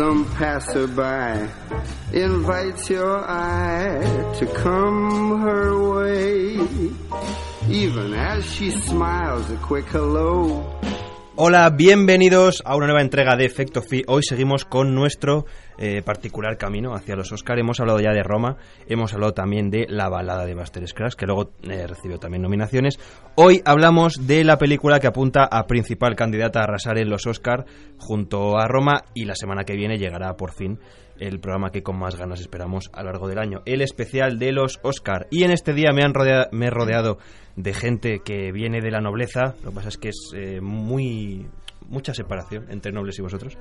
some passerby invites your eye to come her way. Even as she smiles a quick hello. Hola, bienvenidos a una nueva entrega de Efecto Fi. Hoy seguimos con nuestro eh, particular camino hacia los Oscar. Hemos hablado ya de Roma, hemos hablado también de La balada de Buster Scruggs, que luego eh, recibió también nominaciones. Hoy hablamos de la película que apunta a principal candidata a arrasar en los Oscar junto a Roma y la semana que viene llegará por fin el programa que con más ganas esperamos a lo largo del año, el especial de los Oscar. Y en este día me, han me he rodeado de gente que viene de la nobleza, lo que pasa es que es eh, muy mucha separación entre nobles y vosotros,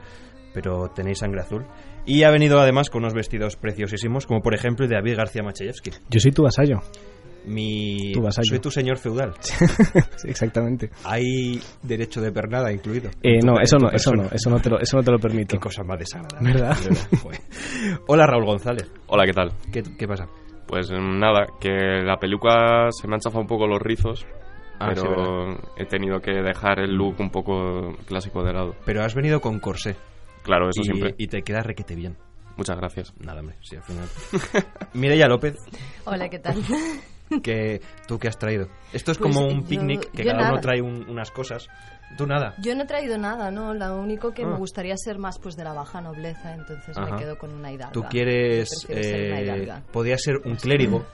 pero tenéis sangre azul. Y ha venido además con unos vestidos preciosísimos, como por ejemplo el de David García Machayevsky. Yo soy tu vasallo. Mi... Tu vasallo. Soy tu señor feudal. Sí, exactamente. Hay derecho de pernada incluido. Eh, no, eso no, eso no, eso no te lo, eso no te lo permito. Qué cosa más desagradable. ¿Verdad? verdad. Hola Raúl González. Hola, ¿qué tal? ¿Qué, qué pasa? Pues nada, que la película se me han chafado un poco los rizos, Ah, sí, pero he tenido que dejar el look un poco clásico de lado. Pero has venido con corsé. Claro, eso y, siempre. y te queda requete bien. Muchas gracias. Nada, hombre, sí, al final. Mireia López, Hola, ¿qué tal? que tú qué has traído. Esto es Pues, como un yo- picnic que yo cada uno nada. trae un- unas cosas. Tú nada. Yo no he traído nada, ¿no? Lo único que Ah. me gustaría ser más pues de la baja nobleza, entonces Ajá. me quedo con una hidalga. Tú quieres. Yo prefiero ser una Eh, hidalga. podría ser un clérigo.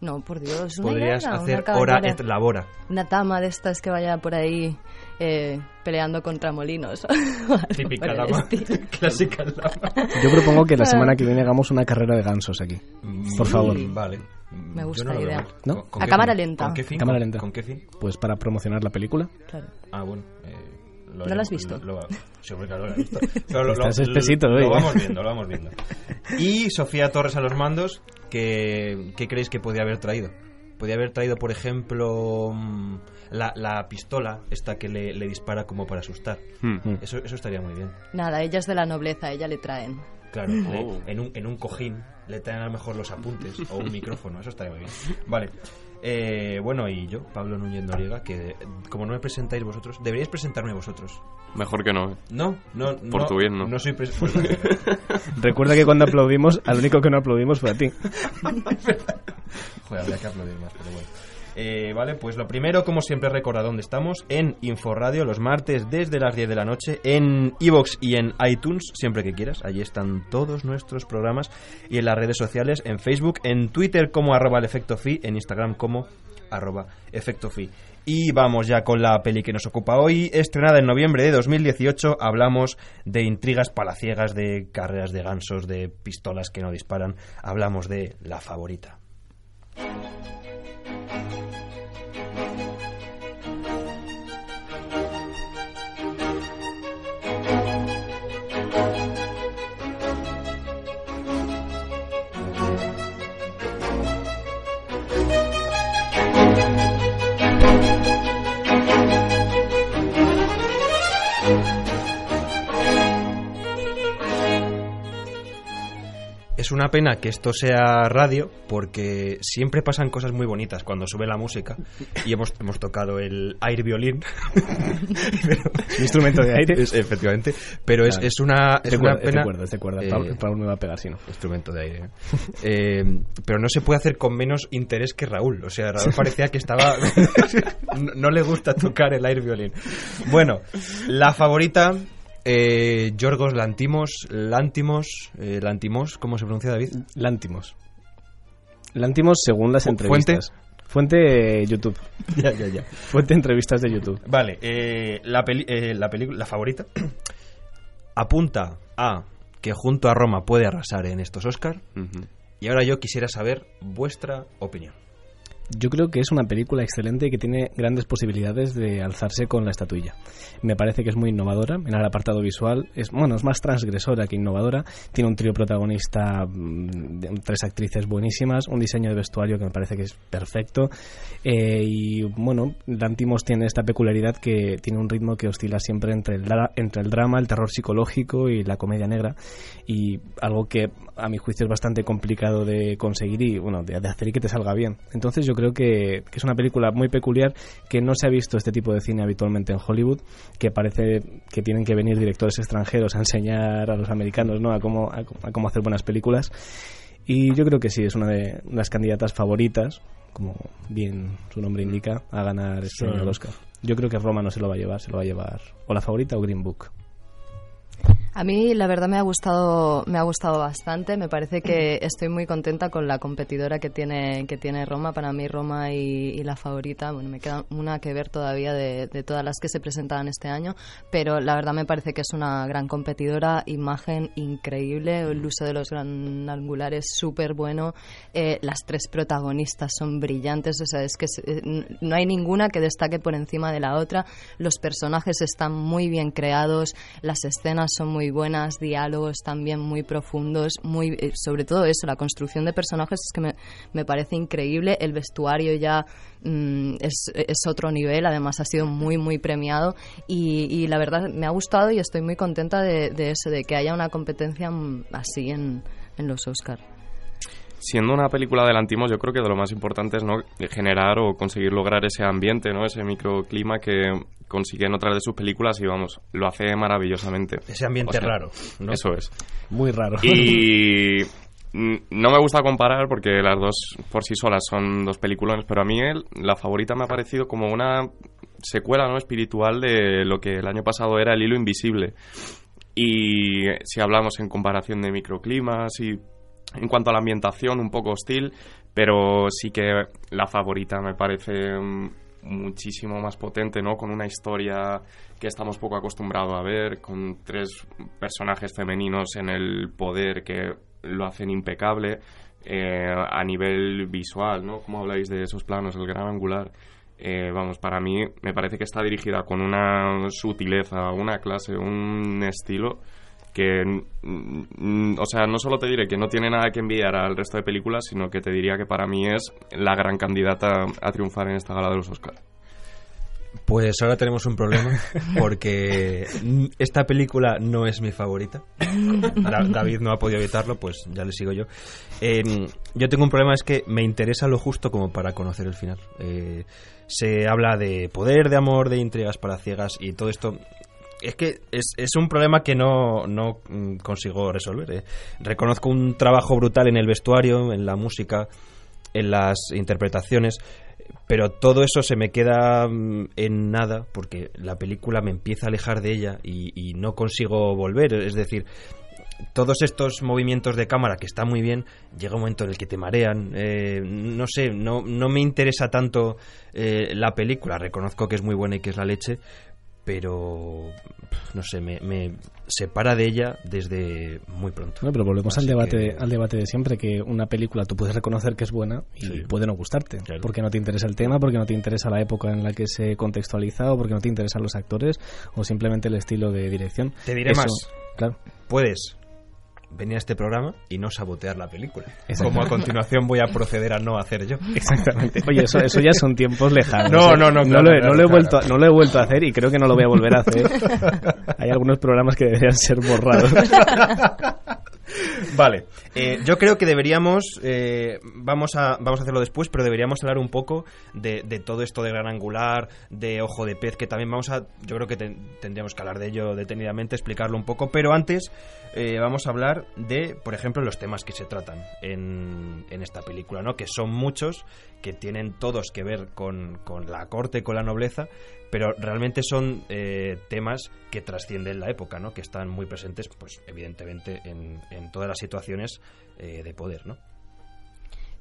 No, por Dios, una Podrías hacer una hora et labora. Una tama de estas que vaya por ahí eh, peleando contra molinos. Típica estilo. Clásica dama. Yo propongo que la semana que viene hagamos una carrera de gansos aquí. Por favor. Mm, Vale. Me gusta no la idea. ¿No? ¿Con- con A qué cámara fin? lenta. ¿Con qué fin? Cámara ¿Con- lenta. ¿Con qué fin? Pues para promocionar la película. Claro. Ah, bueno. eh, lo ¿No lo has visto? Lo, lo- sí, hombre, claro, lo he visto. Pero lo, Estás lo- espesito lo- vamos viendo, lo vamos viendo. Y Sofía Torres a los mandos, que, ¿qué creéis que podía haber traído? Podía haber traído, por ejemplo, mm, la, la pistola, esta que le, le dispara como para asustar. Hmm. Eso, eso estaría muy bien. Nada, ella es de la nobleza, ella le traen. Claro, le- Oh. en, un, en un cojín le traen a lo mejor los apuntes o un micrófono, eso estaría muy bien. Vale. Eh, bueno, y yo, Pablo Núñez Noriega, que eh, como no me presentáis vosotros, deberíais presentarme vosotros. Mejor que no. ¿eh? No, no, Por no, tu bien, no. No soy pues. Recuerda que cuando aplaudimos, al único que no aplaudimos fue a ti. Joder, habría que aplaudir más, pero bueno. Eh, vale, pues lo primero, como siempre, recordad dónde estamos. En Inforadio, los martes desde las 10 de la noche. En iVoox y en iTunes, siempre que quieras. Allí están todos nuestros programas. Y en las redes sociales, en Facebook, en Twitter como arroba el efecto fi, en Instagram como arroba efecto fi. Y vamos ya con la peli que nos ocupa hoy. Estrenada en noviembre de 2018, hablamos de intrigas palaciegas, de carreras de gansos, de pistolas que no disparan. Hablamos de La Favorita. Es una pena que esto sea radio porque siempre pasan cosas muy bonitas cuando sube la música y hemos, hemos tocado el air violín. Instrumento de aire. Es- efectivamente, pero es, Claro. es una, es una cuerda, pena... cuerda, cuerda. Eh, Raúl, Raúl me va a pegar si no. instrumento de aire. ¿eh? Eh, pero no se puede hacer con menos interés que Raúl. O sea, Raúl parecía que estaba. no, no le gusta tocar el air violín. Bueno, la favorita. Eh, Yorgos Lantimos, Lantimos, eh, Lantimos, ¿cómo se pronuncia David? Lántimos. Lántimos según las entrevistas. Fuente eh, YouTube. ya, ya, ya. Fuente entrevistas de YouTube. Vale, eh, la, peli- eh, la película, la favorita, apunta a que junto a Roma puede arrasar en estos Oscar. Y ahora yo quisiera saber vuestra opinión. Yo creo que es una película excelente y que tiene grandes posibilidades de alzarse con la estatuilla. Me parece que es muy innovadora en el apartado visual. Es, bueno, es más transgresora que innovadora. Tiene un trío protagonista, mm, tres actrices buenísimas, un diseño de vestuario que me parece que es perfecto. Eh, y bueno, Lantimos tiene esta peculiaridad que tiene un ritmo que oscila siempre entre el, entre el drama, el terror psicológico y la comedia negra. Y algo que a mi juicio es bastante complicado de conseguir y bueno, de, de hacer y que te salga bien. Entonces yo creo que, que, es una película muy peculiar que no se ha visto este tipo de cine habitualmente en Hollywood, que parece que tienen que venir directores extranjeros a enseñar a los americanos ¿no? a, cómo, a, cómo hacer buenas películas. Y yo creo que sí, es una de las candidatas favoritas, como bien su nombre indica, a ganar este año el Oscar. Yo creo que Roma no se lo va a llevar, se lo va a llevar o la favorita o Green Book. A mí la verdad me ha gustado me ha gustado bastante. Me parece que estoy muy contenta con la competidora que tiene que tiene Roma. Para mí Roma y, la favorita, bueno, me queda una que ver todavía de, todas las que se presentaban este año, pero la verdad me parece que es una gran competidora. Imagen increíble, el uso de los gran angulares súper bueno. Eh, las tres protagonistas son brillantes, o sea, es que eh, no hay ninguna que destaque por encima de la otra. Los personajes están muy bien creados, las escenas son muy buenas, diálogos también muy profundos, muy eh, sobre todo eso, la construcción de personajes es que me, me parece increíble, el vestuario ya mm, es, es, otro nivel, además ha sido muy, muy premiado y, la verdad me ha gustado y estoy muy contenta de, de eso, de que haya una competencia mm, así en, en los Oscars siendo una película de Lantimos, yo creo que de lo más importante es ¿no? generar o conseguir lograr ese ambiente, ¿no? ese microclima que consigue en otras de sus películas y vamos, lo hace maravillosamente. Ese ambiente raro. ¿no? Eso es. Muy raro. Y no me gusta comparar porque las dos por sí solas son dos películas, pero a mí la favorita me ha parecido como una secuela no espiritual de lo que el año pasado era El hilo invisible. Y si hablamos en comparación de microclimas y en cuanto a la ambientación, un poco hostil, pero sí que la favorita me parece mm, muchísimo más potente, ¿no? Con una historia que estamos poco acostumbrados a ver, con tres personajes femeninos en el poder que lo hacen impecable eh, a nivel visual, ¿no? Como habláis de esos planos, el gran angular. Eh, vamos, para mí me parece que está dirigida con una sutileza, una clase, un estilo que, o sea, no solo te diré que no tiene nada que enviar al resto de películas, sino que te diría que para mí es la gran candidata a triunfar en esta gala de los Oscars. Pues ahora tenemos un problema porque esta película no es mi favorita. David no ha podido evitarlo, pues ya le sigo yo. yo tengo un problema, es que me interesa lo justo como para conocer el final. Eh, se habla de poder, de amor, de intrigas para ciegas y todo esto es que es, es, un problema que no, no mm, consigo resolver. ¿eh? Reconozco un trabajo brutal en el vestuario, en la música, en las interpretaciones, pero todo eso se me queda mm, en nada porque la película me empieza a alejar de ella y, no consigo volver. Es decir, todos estos movimientos de cámara que están muy bien, llega un momento en el que te marean. Eh, no sé, no, no me interesa tanto eh, la película. Reconozco que es muy buena y que es la leche, pero no sé, me, separa de ella desde muy pronto. No, pero volvemos al debate, al debate de siempre, que una película tú puedes reconocer que es buena y puede no gustarte, porque no te interesa el tema, porque no te interesa la época en la que se contextualiza, o porque no te interesan los actores, o simplemente el estilo de dirección. Te diré más. Claro. Puedes venir a este programa y no sabotear la película. Como a continuación voy a proceder a no hacer yo. Exactamente. Oye, eso, eso ya son tiempos lejanos. No, no, no. no, lo, he vuelto, no lo he vuelto a hacer y creo que no lo voy a volver a hacer. Hay algunos programas que deberían ser borrados. Vale, eh, yo creo que deberíamos, eh, vamos, a, vamos a hacerlo después, pero deberíamos hablar un poco de, todo esto de gran angular, de ojo de pez, que también vamos a, yo creo que tendríamos que hablar de ello detenidamente, explicarlo un poco, pero antes eh, vamos a hablar de, por ejemplo, los temas que se tratan en, en esta película, ¿no? que son muchos, que tienen todos que ver con, con la corte, con la nobleza, pero realmente son eh, temas que trascienden la época, ¿no? Que están muy presentes, pues evidentemente en, en todas las situaciones eh, de poder, ¿no?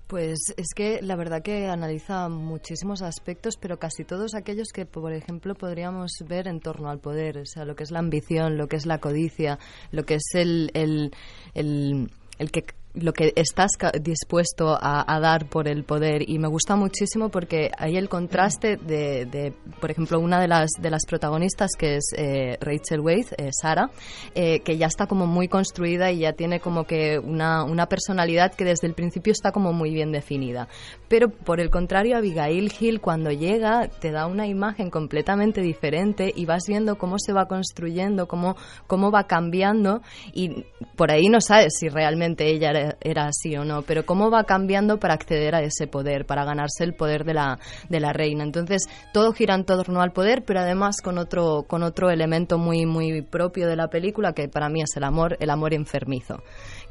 Pues es que la verdad que analiza muchísimos aspectos, pero casi todos aquellos que, por ejemplo, podríamos ver en torno al poder, o sea, lo que es la ambición, lo que es la codicia, lo que es el, el, el, el que lo que estás dispuesto a, dar por el poder y me gusta muchísimo porque hay el contraste de, por ejemplo, una de las, de las protagonistas que es eh, Rachel Wade, eh, Sara, eh, que ya está como muy construida y ya tiene como que una, una, personalidad que desde el principio está como muy bien definida. Pero por el contrario, Abigail Hill cuando llega te da una imagen completamente diferente y vas viendo cómo se va construyendo, cómo, cómo va cambiando y por ahí no sabes si realmente ella era así o no, pero cómo va cambiando para acceder a ese poder, para ganarse el poder de la, de la reina. Entonces, todo gira en torno al poder, pero además con otro, con otro elemento muy, muy propio de la película, que para mí es el amor, el amor enfermizo,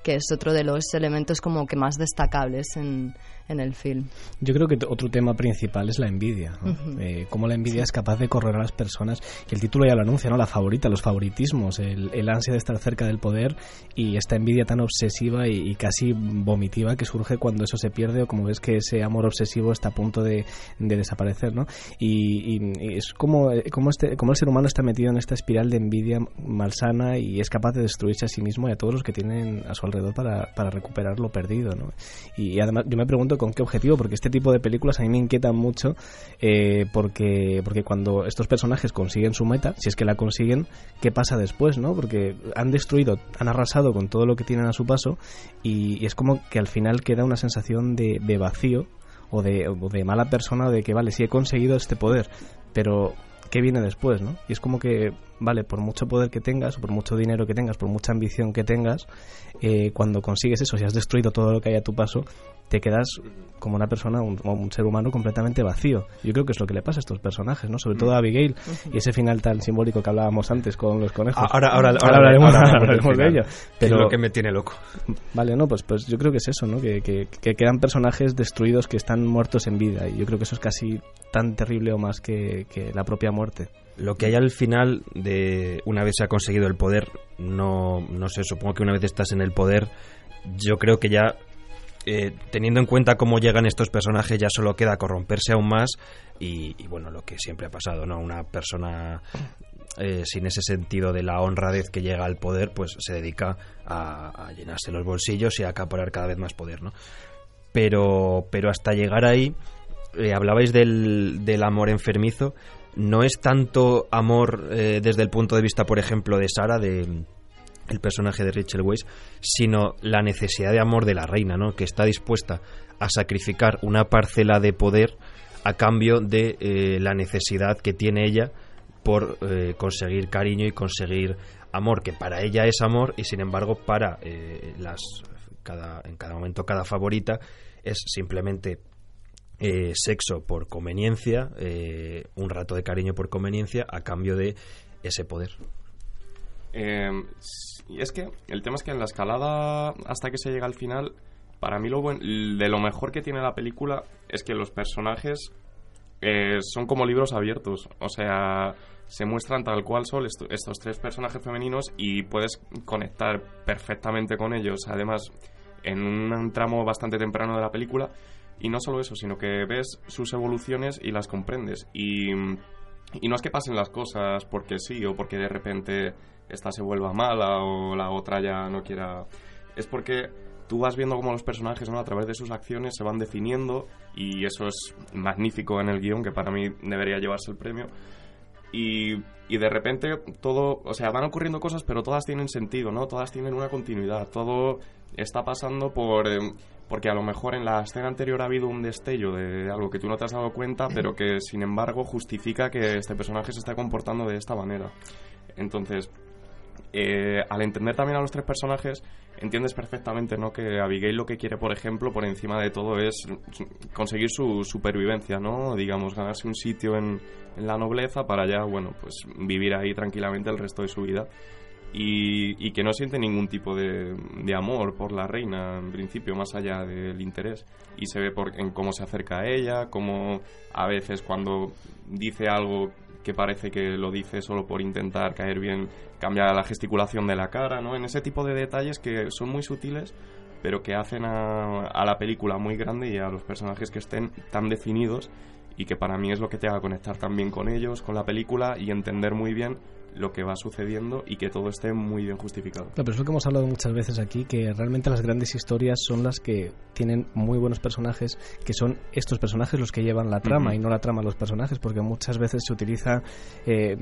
que es otro de los elementos como que más destacables en, en el film. Yo creo que otro tema principal es la envidia. Eh, cómo la envidia es capaz de correr a las personas. Y el título ya lo anuncia, ¿no? La favorita, los favoritismos, el, ansia de estar cerca del poder y esta envidia tan obsesiva y, casi vomitiva que surge cuando eso se pierde o como ves que ese amor obsesivo está a punto de, desaparecer, ¿no? Y, es como, como, este, como el ser humano está metido en esta espiral de envidia malsana y es capaz de destruirse a sí mismo y a todos los que tienen a su alrededor para, para recuperar lo perdido, ¿no? y además yo me pregunto con qué objetivo, porque este tipo de películas a mí me inquietan mucho, eh, porque, porque cuando estos personajes consiguen su meta, si es que la consiguen, ¿qué pasa después, no? Porque han destruido, han arrasado con todo lo que tienen a su paso y, es como que al final queda una sensación de, vacío o de, de mala persona de que, vale, sí he conseguido este poder, pero qué viene después, ¿no? Y es como que, vale, por mucho poder que tengas, o por mucho dinero que tengas, por mucha ambición que tengas, eh, cuando consigues eso, si has destruido todo lo que hay a tu paso, te quedas como una persona, un, un, ser humano completamente vacío. Yo creo que es lo que le pasa a estos personajes, ¿no? Sobre todo a Abigail y ese final tan simbólico que hablábamos antes con los conejos. Ahora, ahora, ahora, hablaremos, de ello. Pero, es lo que me tiene loco. Vale, no, pues, pues yo creo que es eso, ¿no? Que, que, que, quedan personajes destruidos que están muertos en vida y yo creo que eso es casi tan terrible o más que, que la propia muerte lo que hay al final de una vez se ha conseguido el poder, no, no sé, supongo que una vez estás en el poder, yo creo que ya eh, teniendo en cuenta cómo llegan estos personajes, ya solo queda corromperse aún más y, bueno, lo que siempre ha pasado, ¿no? Una persona eh, sin ese sentido de la honradez que llega al poder, pues se dedica a, llenarse los bolsillos y a acaparar cada vez más poder, ¿no? Pero, pero hasta llegar ahí, eh, hablabais del, del amor enfermizo, no es tanto amor desde el punto de vista, por ejemplo, de Sara, de el personaje de Rachel Weisz, sino la necesidad de amor de la reina, ¿no? que está dispuesta a sacrificar una parcela de poder a cambio de eh, la necesidad que tiene ella por eh, conseguir cariño y conseguir amor, que para ella es amor y sin embargo para eh, las cada, en cada momento cada favorita es simplemente sexo por conveniencia, un rato de cariño por conveniencia a cambio de ese poder. Y es que el tema es que en la escalada hasta que se llega al final, para mí lo de lo mejor que tiene la película es que los personajes eh, son como libros abiertos. O sea, se muestran tal cual son estos tres personajes femeninos y puedes conectar perfectamente con ellos. Además, en un tramo bastante temprano de la película. Y no solo eso, sino que ves sus evoluciones y las comprendes. Y, y no es que pasen las cosas porque sí o porque de repente esta se vuelva mala o la otra ya no quiera... Es porque tú vas viendo cómo los personajes ¿no? a través de sus acciones se van definiendo y eso es magnífico en el guion que para mí debería llevarse el premio y, y, de repente todo, o sea, van ocurriendo cosas pero todas tienen sentido, ¿no? Todas tienen una continuidad, todo está pasando por... Eh, porque a lo mejor en la escena anterior ha habido un destello de algo que tú no te has dado cuenta, pero que sin embargo justifica que este personaje se esté comportando de esta manera. Entonces, eh, al entender también a los tres personajes, entiendes perfectamente ¿no? que Abigail lo que quiere, por ejemplo, por encima de todo es conseguir su supervivencia, ¿no? Digamos, ganarse un sitio en, la nobleza para ya, bueno, pues vivir ahí tranquilamente el resto de su vida. Y, que no siente ningún tipo de, amor por la reina, en principio, más allá del interés. Y se ve por, en cómo se acerca a ella, cómo a veces cuando dice algo que parece que lo dice solo por intentar caer bien, cambia la gesticulación de la cara, ¿no? En ese tipo de detalles que son muy sutiles, pero que hacen a, a la película muy grande y a los personajes que estén tan definidos y que para mí es lo que te haga conectar también con ellos, con la película y entender muy bien lo que va sucediendo y que todo esté muy bien justificado. Claro, pero es lo que hemos hablado muchas veces aquí, que realmente las grandes historias son las que tienen muy buenos personajes, que son estos personajes los que llevan la trama y no la trama los personajes, porque muchas veces se utiliza, eh,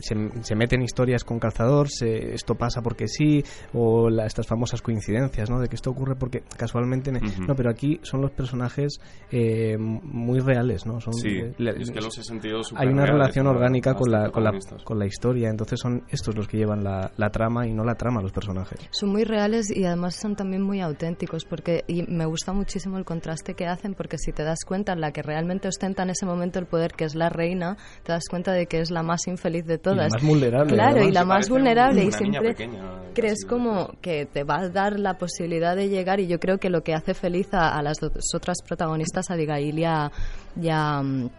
se, meten historias con calzador, se, esto pasa porque sí, o estas famosas coincidencias, ¿no? De que esto ocurre porque casualmente... No, pero aquí son los personajes eh, muy reales, ¿no? Son, sí, es que los he sentido Hay una relación orgánica con la, con la, con la historia entonces son estos los que llevan la, la trama y no la trama los personajes. Son muy reales y además son también muy auténticos porque y me gusta muchísimo el contraste que hacen porque si te das cuenta la que realmente ostenta en ese momento el poder que es la reina, te das cuenta de que es la más infeliz de todas. Y la más vulnerable. Claro, además. y la más vulnerable y siempre pequeña, crees como que te va a dar la posibilidad de llegar y yo creo que lo que hace feliz a, a las dos otras protagonistas, a Abigail y a, y a, mm,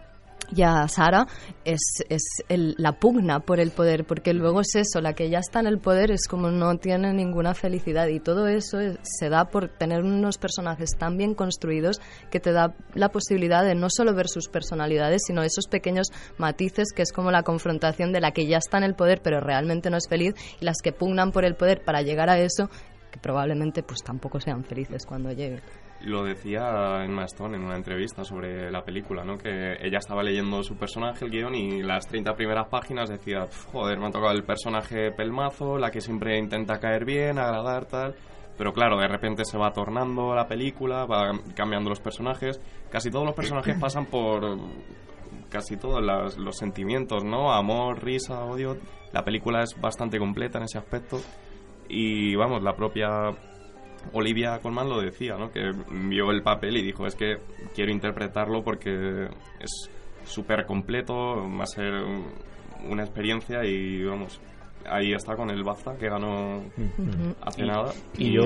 y a Sara es, es el- la pugna por el poder, porque luego es eso, la que ya está en el poder es como no tiene ninguna felicidad y todo eso es- se da por tener unos personajes tan bien construidos que te da la posibilidad de no solo ver sus personalidades, sino esos pequeños matices que es como la confrontación de la que ya está en el poder pero realmente no es feliz y las que pugnan por el poder para llegar a eso que probablemente pues tampoco sean felices cuando lleguen. Lo decía Emma Stone en una entrevista sobre la película, ¿no? Que ella estaba leyendo su personaje, el guion, y las 30 primeras páginas decía, "Pf, joder, me ha tocado el personaje pelmazo, la que siempre intenta caer bien, agradar, tal. Pero claro, de repente se va tornando la película, va cambiando los personajes. Casi todos los personajes pasan por casi todos los sentimientos, ¿no? Amor, risa, odio. La película es bastante completa en ese aspecto. Y vamos, la propia Olivia Colman lo decía, ¿no? Que vio el papel y dijo, es que quiero interpretarlo porque es súper completo, va a ser un- una experiencia y vamos, ahí está con el BAFTA que ganó hace nada. Y yo,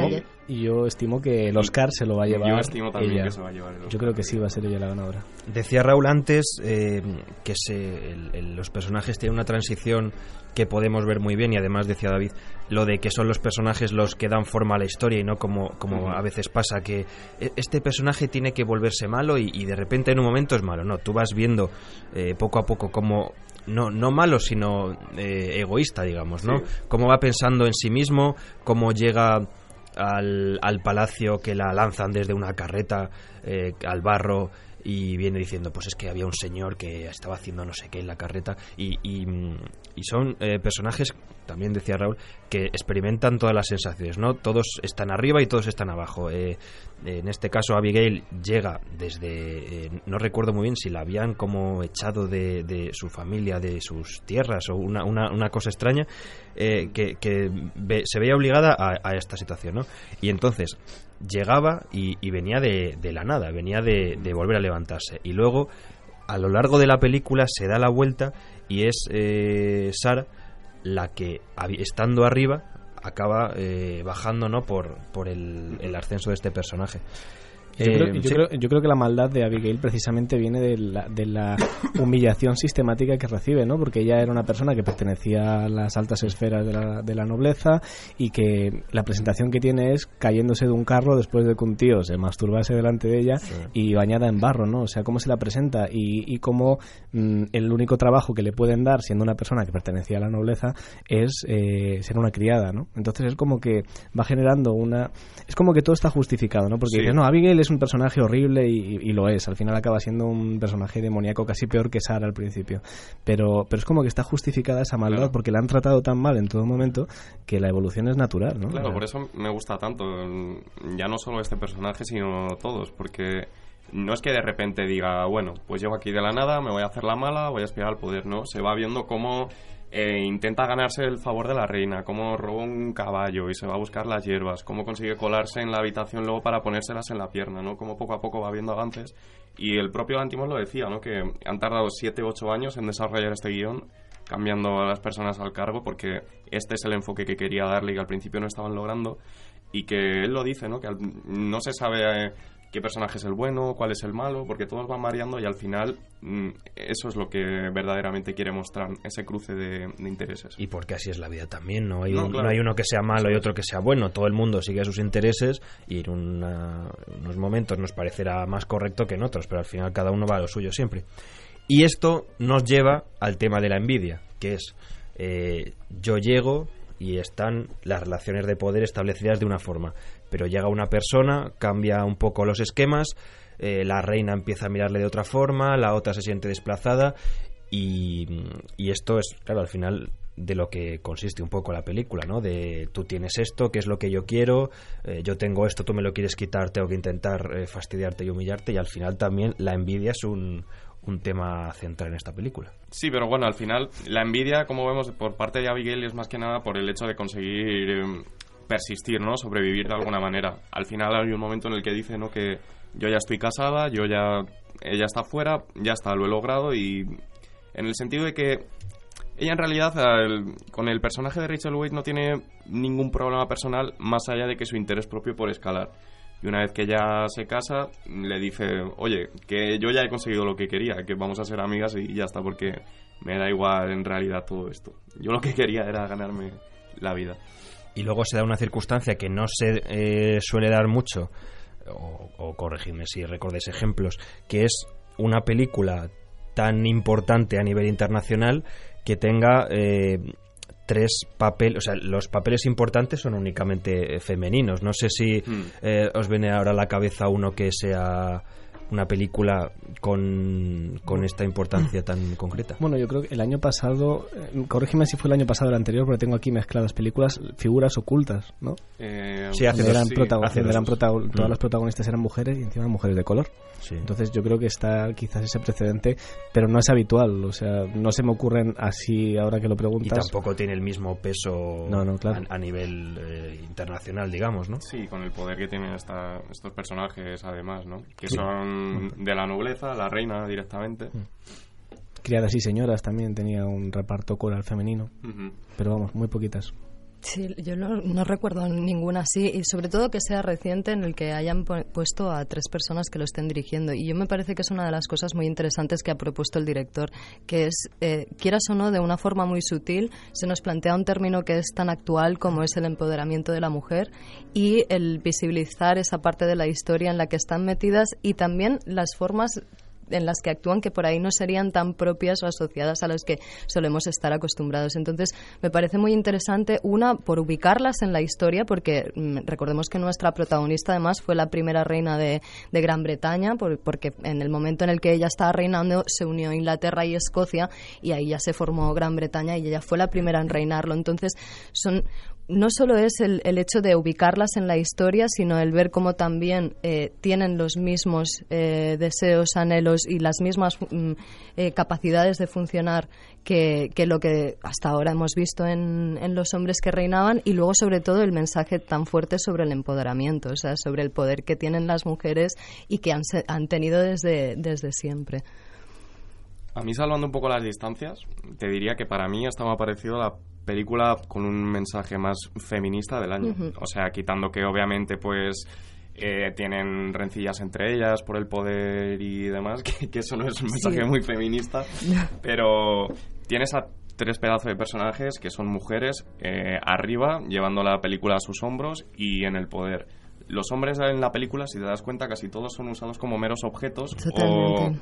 y yo estimo que el Oscar se lo va a llevar. Yo estimo también ella. que se va a llevar el Oscar. Yo creo que sí va a ser ella la ganadora. Decía Raúl antes eh, que se, el- el- los personajes tienen una transición que podemos ver muy bien y además decía David lo de que son los personajes los que dan forma a la historia y no como, como a veces pasa que e- este personaje tiene que volverse malo y, y de repente en un momento es malo. No, tú vas viendo eh, poco a poco como no, no malo, sino eh, egoísta, digamos, ¿no? Sí. Cómo va pensando en sí mismo, cómo llega al, al palacio que la lanzan desde una carreta eh, al barro y viene diciendo pues es que había un señor que estaba haciendo no sé qué en la carreta y, y, son eh, personajes también decía Raúl que experimentan todas las sensaciones no todos están arriba y todos están abajo. Eh, en este caso Abigail llega desde eh, no recuerdo muy bien si la habían como echado de, de su familia de sus tierras o una, una, una cosa extraña eh, que, que ve- se veía obligada a esta situación ¿no? y entonces llegaba y, venía de, la nada, venía de, volver a levantarse. Y luego, a lo largo de la película, se da la vuelta y es eh, Sara la que, estando arriba, acaba eh, bajando ¿no? por, por el ascenso de este personaje. Yo, Eh, creo, yo sí. creo- yo creo que la maldad de Abigail precisamente viene de la, de la humillación sistemática que recibe, ¿no? Porque ella era una persona que pertenecía a las altas esferas de la, de la nobleza y que la presentación que tiene es cayéndose de un carro después de que un tío se masturbase delante de ella y bañada en barro, ¿no? O sea, cómo se la presenta y, y cómo mm, el único trabajo que le pueden dar siendo una persona que pertenecía a la nobleza es eh, ser una criada, ¿no? Entonces es como que va generando una... Es como que todo está justificado, ¿no? Porque Sí. dices, no, Abigail es un personaje horrible y, y lo es. Al final acaba siendo un personaje demoníaco casi peor que Sara al principio. Pero, pero es como que está justificada esa maldad Claro. porque la han tratado tan mal en todo momento que la evolución es natural, ¿no? Claro, por eso me gusta tanto. Ya no solo este personaje, sino todos. Porque no es que de repente diga, bueno, pues llego aquí de la nada, me voy a hacer la mala, voy a aspirar al poder. No, se va viendo cómo eh, intenta ganarse el favor de la reina, cómo roba un caballo y se va a buscar las hierbas, cómo consigue colarse en la habitación luego para ponérselas en la pierna, ¿no? Cómo poco a poco va viendo avances. Y el propio Lantimos lo decía, ¿no? Que han tardado 7 8 años en desarrollar este guion cambiando a las personas al cargo porque este es el enfoque que quería darle y que al principio no estaban logrando y que él lo dice, ¿no? Que no se sabe eh, qué personaje es el bueno, cuál es el malo, porque todos van variando y al final mm, eso es lo que verdaderamente quiere mostrar, ese cruce de, de intereses. Y porque así es la vida también, no hay, No, un- claro. no hay uno que sea malo y otro que sea bueno, todo el mundo sigue sus intereses y en una- unos momentos nos parecerá más correcto que en otros, pero al final cada uno va a lo suyo siempre. Y esto nos lleva al tema de la envidia, que es eh, yo llego y están las relaciones de poder establecidas de una forma, pero llega una persona, cambia un poco los esquemas, eh, la reina empieza a mirarle de otra forma, la otra se siente desplazada y, y esto es, claro, al final de lo que consiste un poco la película, ¿no? De tú tienes esto, que es lo que yo quiero, eh, yo tengo esto, tú me lo quieres quitar, tengo que intentar eh, fastidiarte y humillarte y al final también la envidia es un, un tema central en esta película. Sí, pero bueno, al final la envidia, como vemos por parte de Abigail, es más que nada por el hecho de conseguir eh, persistir, ¿no? Sobrevivir de alguna manera. Al final hay un momento en el que dice, ¿no? Que yo ya estoy casada, yo ya... Ella está fuera, ya está, lo he logrado y... En el sentido de que ella en realidad con el personaje de Rachel Weisz no tiene ningún problema personal más allá de que su interés propio por escalar. Y una vez que ella se casa, le dice, oye, que yo ya he conseguido lo que quería, que vamos a ser amigas y ya está, porque me da igual en realidad todo esto. Yo lo que quería era ganarme la vida. Y luego se da una circunstancia que no se eh, suele dar mucho, o, o corregidme si recordáis ejemplos, que es una película tan importante a nivel internacional que tenga eh, tres papeles, o sea, los papeles importantes son únicamente femeninos. No sé si hmm. eh, os viene ahora a la cabeza uno que sea una película con, con esta importancia tan concreta. Bueno, yo creo que el año pasado, eh, corrígeme si fue el año pasado o el anterior, porque tengo aquí mezcladas películas, figuras ocultas, ¿no? Eh, sí, hace eran, todas mm. las protagonistas eran mujeres y encima mujeres de color. Entonces yo creo que está quizás ese precedente, pero no es habitual, o sea, no se me ocurren así ahora que lo preguntas. Y tampoco tiene el mismo peso a, nivel eh, internacional, digamos, ¿no? Sí, con el poder que tienen esta, estos personajes además, ¿no? Que son de la nobleza, la reina directamente. Criadas y señoras también tenía un reparto coral femenino, pero vamos, muy poquitas. Sí, yo no, recuerdo ninguna así y sobre todo que sea reciente en el que hayan puesto a tres personas que lo estén dirigiendo. Y yo me parece que es una de las cosas muy interesantes que ha propuesto el director, que es, eh, quieras o no, de una forma muy sutil, se nos plantea un término que es tan actual como es el empoderamiento de la mujer y el visibilizar esa parte de la historia en la que están metidas y también las formas en las que actúan que por ahí no serían tan propias o asociadas a las que solemos estar acostumbrados. Entonces, me parece muy interesante, una, por ubicarlas en la historia, porque mm, recordemos que nuestra protagonista además fue la primera reina de, de Gran Bretaña, porque en el momento en el que ella estaba reinando se unió Inglaterra y Escocia y ahí ya se formó Gran Bretaña y ella fue la primera en reinarlo. Entonces, son no solo es el, el, hecho de ubicarlas en la historia, sino el ver cómo también eh, tienen los mismos eh, deseos, anhelos y las mismas mm, eh, capacidades de funcionar que, lo que hasta ahora hemos visto en, los hombres que reinaban y luego sobre todo el mensaje tan fuerte sobre el empoderamiento, o sea, sobre el poder que tienen las mujeres y que han, han tenido desde, siempre. A mí, salvando un poco las distancias, te diría que para mí esta me ha parecido la película con un mensaje más feminista del año. O sea, quitando que obviamente pues eh, tienen rencillas entre ellas por el poder y demás, que, eso no es un mensaje muy feminista, pero tienes a tres pedazos de personajes que son mujeres eh, arriba, llevando la película a sus hombros y en el poder. Los hombres en la película, si te das cuenta, casi todos son usados como meros objetos o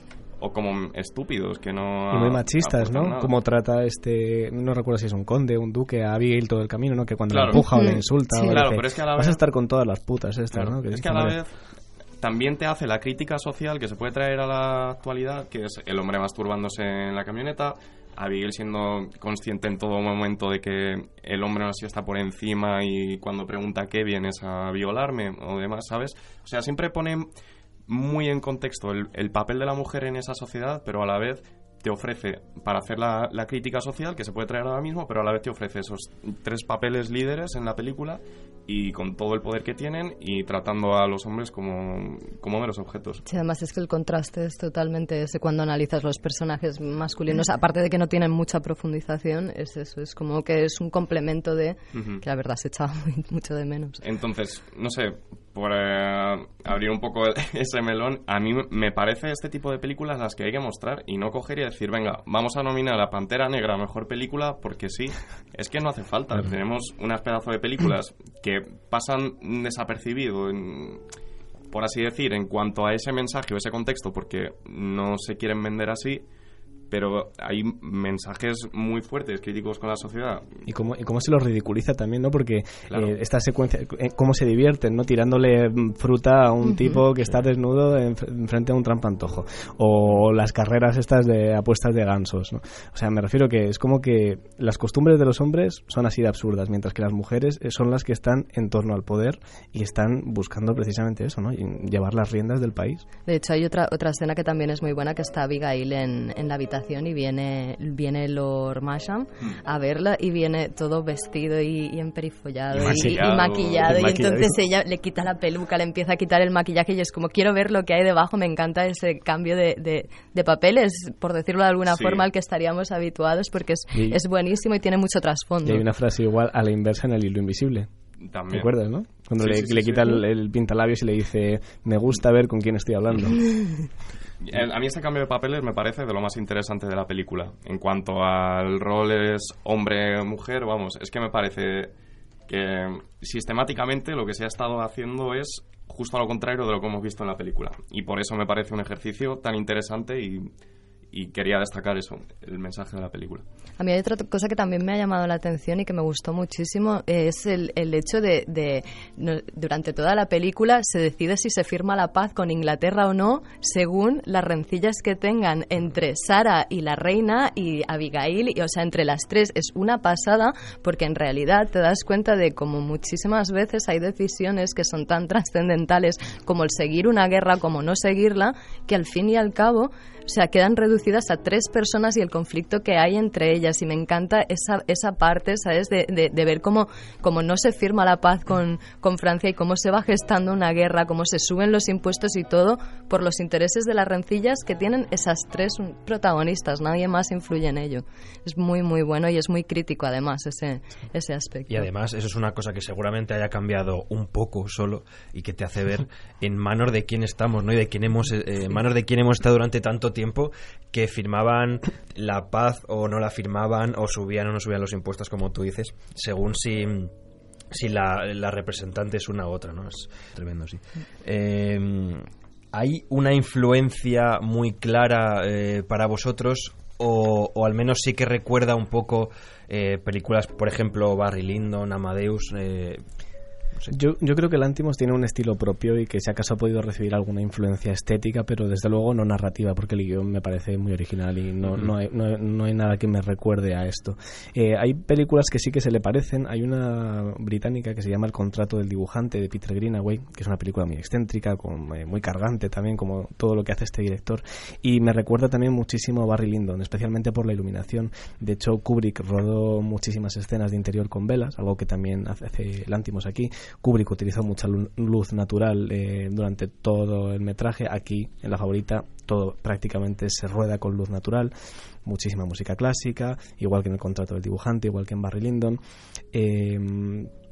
o como estúpidos, que no... Y muy machistas, ¿no? Como trata este, no recuerdo si es un conde, un duque, a Abigail todo el camino, ¿no? Que cuando le empuja o le insulta o claro, pero es que a la vez... vas a estar con todas las putas estas, ¿no? es que a la vez también te hace la crítica social que se puede traer a la actualidad, que es el hombre masturbándose en la camioneta, Abigail siendo consciente en todo momento de que el hombre no así está por encima y cuando pregunta qué vienes a violarme o demás, ¿sabes? O sea, siempre pone muy en contexto el, papel de la mujer en esa sociedad, pero a la vez te ofrece para hacer la, la, crítica social que se puede traer ahora mismo, pero a la vez te ofrece esos tres papeles líderes en la película y con todo el poder que tienen y tratando a los hombres como, como meros objetos. Sí, además es que el contraste es totalmente ese cuando analizas los personajes masculinos, aparte de que no tienen mucha profundización, es eso, es como que es un complemento de que la verdad se echaba mucho de menos. Entonces, no sé, por eh, abrir un poco ese melón, a mí me parece este tipo de películas las que hay que mostrar y no coger y decir, venga, vamos a nominar a Pantera Negra mejor película porque sí, es que no hace falta. Tenemos unas pedazos de películas que pasan desapercibido, por así decir, en cuanto a ese mensaje o ese contexto, porque no se quieren vender así, pero hay mensajes muy fuertes, críticos con la sociedad. Y cómo, y cómo se los ridiculiza también, ¿no? Porque eh, esta secuencia, eh, cómo se divierten, ¿no? Tirándole fruta a un tipo que está desnudo en, frente a un trampantojo. O las carreras estas de apuestas de gansos, ¿no? O sea, me refiero que es como que las costumbres de los hombres son así de absurdas, mientras que las mujeres eh, son las que están en torno al poder y están buscando precisamente eso, ¿no? llevar las riendas del país. De hecho, hay otra, otra escena que también es muy buena, que está Abigail en, en la habitación y viene, viene Lord Masham a verla y viene todo vestido y, emperifollado y, maquillado, y, entonces ella le quita la peluca, le empieza a quitar el maquillaje y es como quiero ver lo que hay debajo, me encanta ese cambio de, de, papeles, por decirlo de alguna forma, al que estaríamos habituados porque es, es buenísimo y tiene mucho trasfondo. Y hay una frase igual a la inversa en el hilo invisible. También. ¿Te acuerdas, no? Cuando le, le quita el, el, pintalabios y le dice, me gusta ver con quién estoy hablando. A mí este cambio de papeles me parece de lo más interesante de la película. En cuanto al rol es hombre-mujer, vamos, es que me parece que sistemáticamente lo que se ha estado haciendo es justo a lo contrario de lo que hemos visto en la película. Y por eso me parece un ejercicio tan interesante y y quería destacar eso, el mensaje de la película. A mí hay otra cosa que también me ha llamado la atención y que me gustó muchísimo, es el, el hecho de, de durante toda la película se decide si se firma la paz con Inglaterra o no, según las rencillas que tengan entre Sara y la reina y Abigail, y, o sea, entre las tres. Es una pasada porque en realidad te das cuenta de cómo muchísimas veces hay decisiones que son tan trascendentales como el seguir una guerra, como no seguirla, que al fin y al cabo o sea, quedan reducidas a tres personas y el conflicto que hay entre ellas. Y me encanta esa, esa parte, ¿sabes? De, de, ver cómo, cómo, no se firma la paz con, con, Francia y cómo se va gestando una guerra, cómo se suben los impuestos y todo por los intereses de las rencillas que tienen esas tres protagonistas. Nadie más influye en ello. Es muy, muy bueno y es muy crítico, además, ese, ese aspecto. Y además, eso es una cosa que seguramente haya cambiado un poco solo y que te hace ver en manos de quién estamos, ¿no? Y de quién hemos, eh, en manos de quién hemos estado durante tanto tiempo que firmaban la paz o no la firmaban o subían o no subían los impuestos, como tú dices, según si si la, representante es una u otra, ¿no? Es tremendo, sí. Eh, ¿Hay una influencia muy clara eh, para vosotros o, al menos sí que recuerda un poco eh, películas, por ejemplo, Barry Lyndon, Amadeus, yo, yo creo que Lantimos tiene un estilo propio y que si acaso ha podido recibir alguna influencia estética, pero desde luego no narrativa, porque el guion me parece muy original y no, no, hay, no, hay, nada que me recuerde a esto. Eh, hay películas que sí que se le parecen. Hay una británica que se llama El contrato del dibujante de Peter Greenaway, que es una película muy excéntrica, con, eh, muy cargante también, como todo lo que hace este director. Y me recuerda también muchísimo a Barry Lyndon, especialmente por la iluminación. De hecho, Kubrick rodó muchísimas escenas de interior con velas, algo que también hace, hace Lantimos aquí. Kubrick utilizó mucha luz natural eh, durante todo el metraje. Aquí, en la favorita, todo prácticamente se rueda con luz natural. Muchísima música clásica, igual que en el contrato del dibujante, igual que en Barry Lyndon. Eh,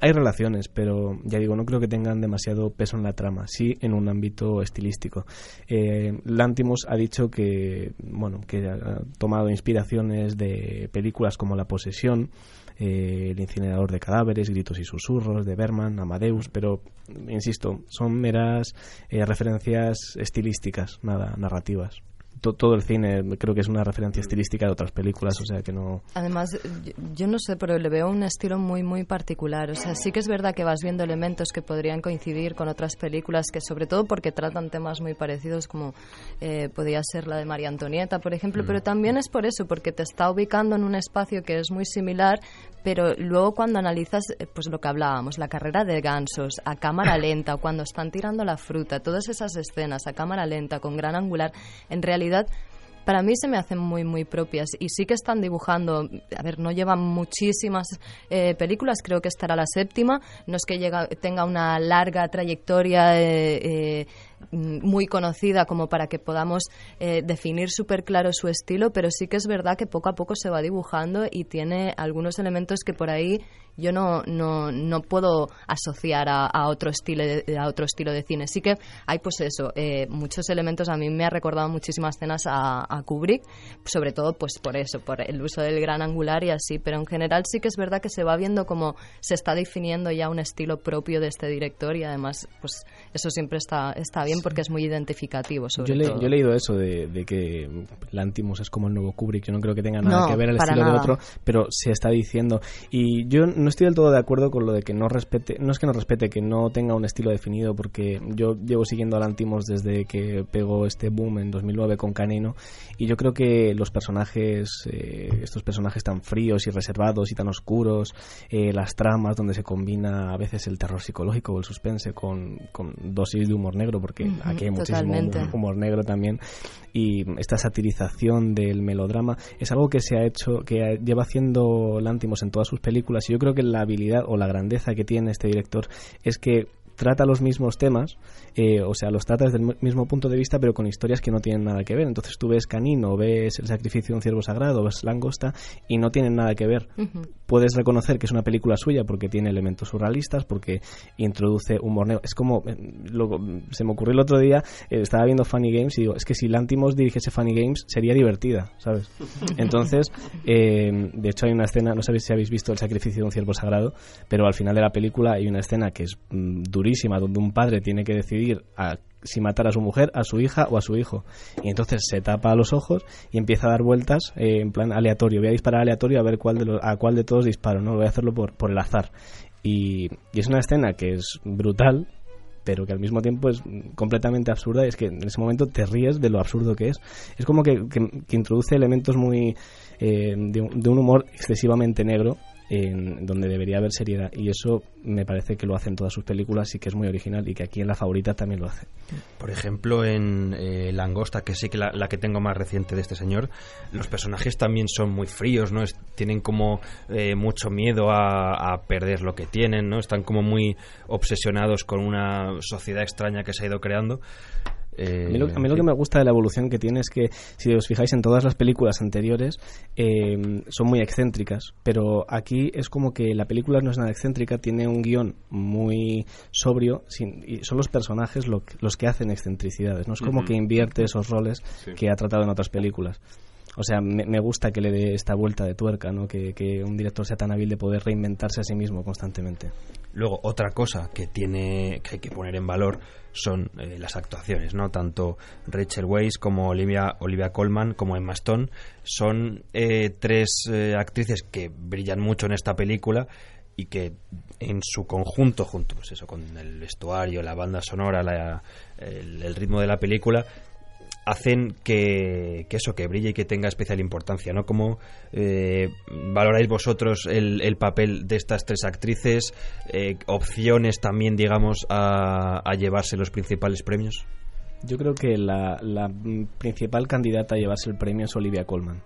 hay relaciones, pero ya digo, no creo que tengan demasiado peso en la trama, sí en un ámbito estilístico. Eh, Lantimos ha dicho que, bueno, que ha tomado inspiraciones de películas como La Posesión, eh, El incinerador de cadáveres, Gritos y susurros de Berman, Amadeus, pero insisto, son meras eh, referencias estilísticas, nada narrativas todo el cine creo que es una referencia estilística de otras películas, o sea que no... Además, yo, no sé, pero le veo un estilo muy, muy particular. O sea, sí que es verdad que vas viendo elementos que podrían coincidir con otras películas, que sobre todo porque tratan temas muy parecidos, como eh, podría ser la de María Antonieta, por ejemplo, pero mm. también es por eso, porque te está ubicando en un espacio que es muy similar, pero luego cuando analizas, eh, pues lo que hablábamos, la carrera de gansos a cámara lenta, cuando están tirando la fruta, todas esas escenas a cámara lenta, con gran angular, en realidad para mí se me hacen muy, muy propias. Y sí que están dibujando, a ver, no llevan muchísimas eh, películas, creo que estará la séptima, no es que tenga una larga trayectoria eh, eh, muy conocida como para que podamos definir súper claro su estilo, pero sí que es verdad que poco a poco se va dibujando y tiene algunos elementos que por ahí yo no, no, no puedo asociar a, otro estilo de, a otro estilo de cine. Sí que hay pues eso, eh, muchos elementos, a mí me ha recordado muchísimas escenas a, Kubrick, sobre todo pues por eso, por el uso del gran angular y así, pero en general sí que es verdad que se va viendo como se está definiendo ya un estilo propio de este director y además pues eso siempre está, está bien porque es muy identificativo. Sobre yo, todo. yo he leído eso de, de que Lantimos es como el nuevo Kubrick. Yo no creo que tenga nada No, que ver el estilo nada. de otro, pero se está diciendo. Y yo no estoy del todo de acuerdo con lo de que no respete, no es que no respete, que no tenga un estilo definido, porque yo llevo siguiendo a Lantimos desde que pegó este boom en 2009 con Canino, y yo creo que los personajes, eh, estos personajes tan fríos y reservados y tan oscuros, eh, las tramas donde se combina a veces el terror psicológico o el suspense con, con dosis de humor negro, porque aquí hay muchísimo totalmente. humor, humor negro también y esta satirización del melodrama es algo que se ha hecho que lleva haciendo Lantimos en todas sus películas y yo creo que la habilidad o la grandeza que tiene este director es que trata los mismos temas, eh, o sea, los trata desde el mismo punto de vista, pero con historias que no tienen nada que ver. Entonces tú ves Canino, ves El sacrificio de un ciervo sagrado, ves Langosta, y no tienen nada que ver. Puedes reconocer que es una película suya porque tiene elementos surrealistas, porque introduce humor negro. Es como, eh, lo- se me ocurrió el otro día, eh, estaba viendo Funny Games y digo, es que si Lantimos dirigiese Funny Games sería divertida, ¿sabes? Entonces, eh, de hecho hay una escena, no sabéis si habéis visto El sacrificio de un ciervo sagrado, pero al final de la película hay una escena que es mm, durísima, donde un padre tiene que decidir a si matar a su mujer, a su hija o a su hijo. Y entonces se tapa los ojos y empieza a dar vueltas eh, en plan aleatorio. Voy a disparar aleatorio a ver cuál de los, a cuál de todos disparo, ¿no? Voy a hacerlo por, por el azar. Y, es una escena que es brutal, pero que al mismo tiempo es completamente absurda y es que en ese momento te ríes de lo absurdo que es. Es como que, que- que introduce elementos muy eh, de un humor excesivamente negro en donde debería haber seriedad y eso me parece que lo hace en todas sus películas y que es muy original y que aquí en La Favorita también lo hace. Por ejemplo, en eh, Langosta, que sí que la, la que tengo más reciente de este señor, los personajes también son muy fríos, ¿no? Es- tienen como eh, mucho miedo a, a perder lo que tienen, ¿no? Están como muy obsesionados con una sociedad extraña que se ha ido creando. Eh, A mí, lo, a mí lo que me gusta de la evolución que tiene es que, si os fijáis en todas las películas anteriores, eh, son muy excéntricas, pero aquí es como que la película no es nada excéntrica, tiene un guion muy sobrio sin- y son los personajes lo los que hacen excentricidades, no es como que invierte esos roles Sí. que ha tratado en otras películas. O sea, me, gusta que le dé esta vuelta de tuerca, ¿no? que, que un director sea tan hábil de poder reinventarse a sí mismo constantemente. Luego, otra cosa que tiene que hay que poner en valor son eh, las actuaciones, ¿no? Tanto Rachel Weisz como Olivia, Olivia Colman como Emma Stone son eh, tres eh, actrices que brillan mucho en esta película y que en su conjunto, junto pues eso, con el vestuario, la banda sonora, la- el ritmo de la película, hacen que, que eso, que brille y que tenga especial importancia, ¿no? ¿Cómo eh, valoráis vosotros el, el papel de estas tres actrices? Eh, ¿Opciones también, digamos, a, a llevarse los principales premios? Yo creo que la, la, principal candidata a llevarse el premio es Olivia Colman.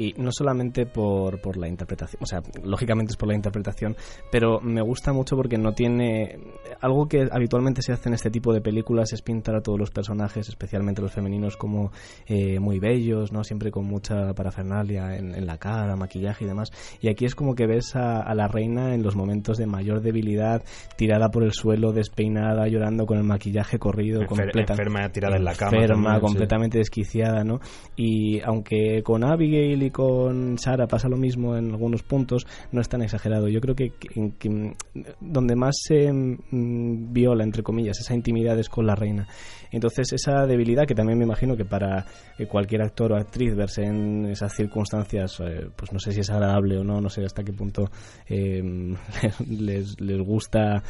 Y no solamente por, por la interpretación, o sea, lógicamente es por la interpretación, pero me gusta mucho porque no tiene... Algo que habitualmente se hace en este tipo de películas es pintar a todos los personajes, especialmente los femeninos, como eh, muy bellos, ¿no? Siempre con mucha parafernalia en, en la cara, maquillaje y demás. Y aquí es como que ves a, a la reina en los momentos de mayor debilidad, tirada por el suelo, despeinada, llorando con el maquillaje corrido, Enfer- completa enferma tirada en la cama. enferma, también, sí. completamente desquiciada, ¿no? Y aunque con Abigail y con Sara pasa lo mismo en algunos puntos, no es tan exagerado. Yo creo que, que- que, mm, donde más se mm, viola, entre comillas, esa intimidad es con la reina. Entonces esa debilidad, que también me imagino que para eh, cualquier actor o actriz verse en esas circunstancias, eh, pues no sé si es agradable o no, no sé hasta qué punto eh, les, les gusta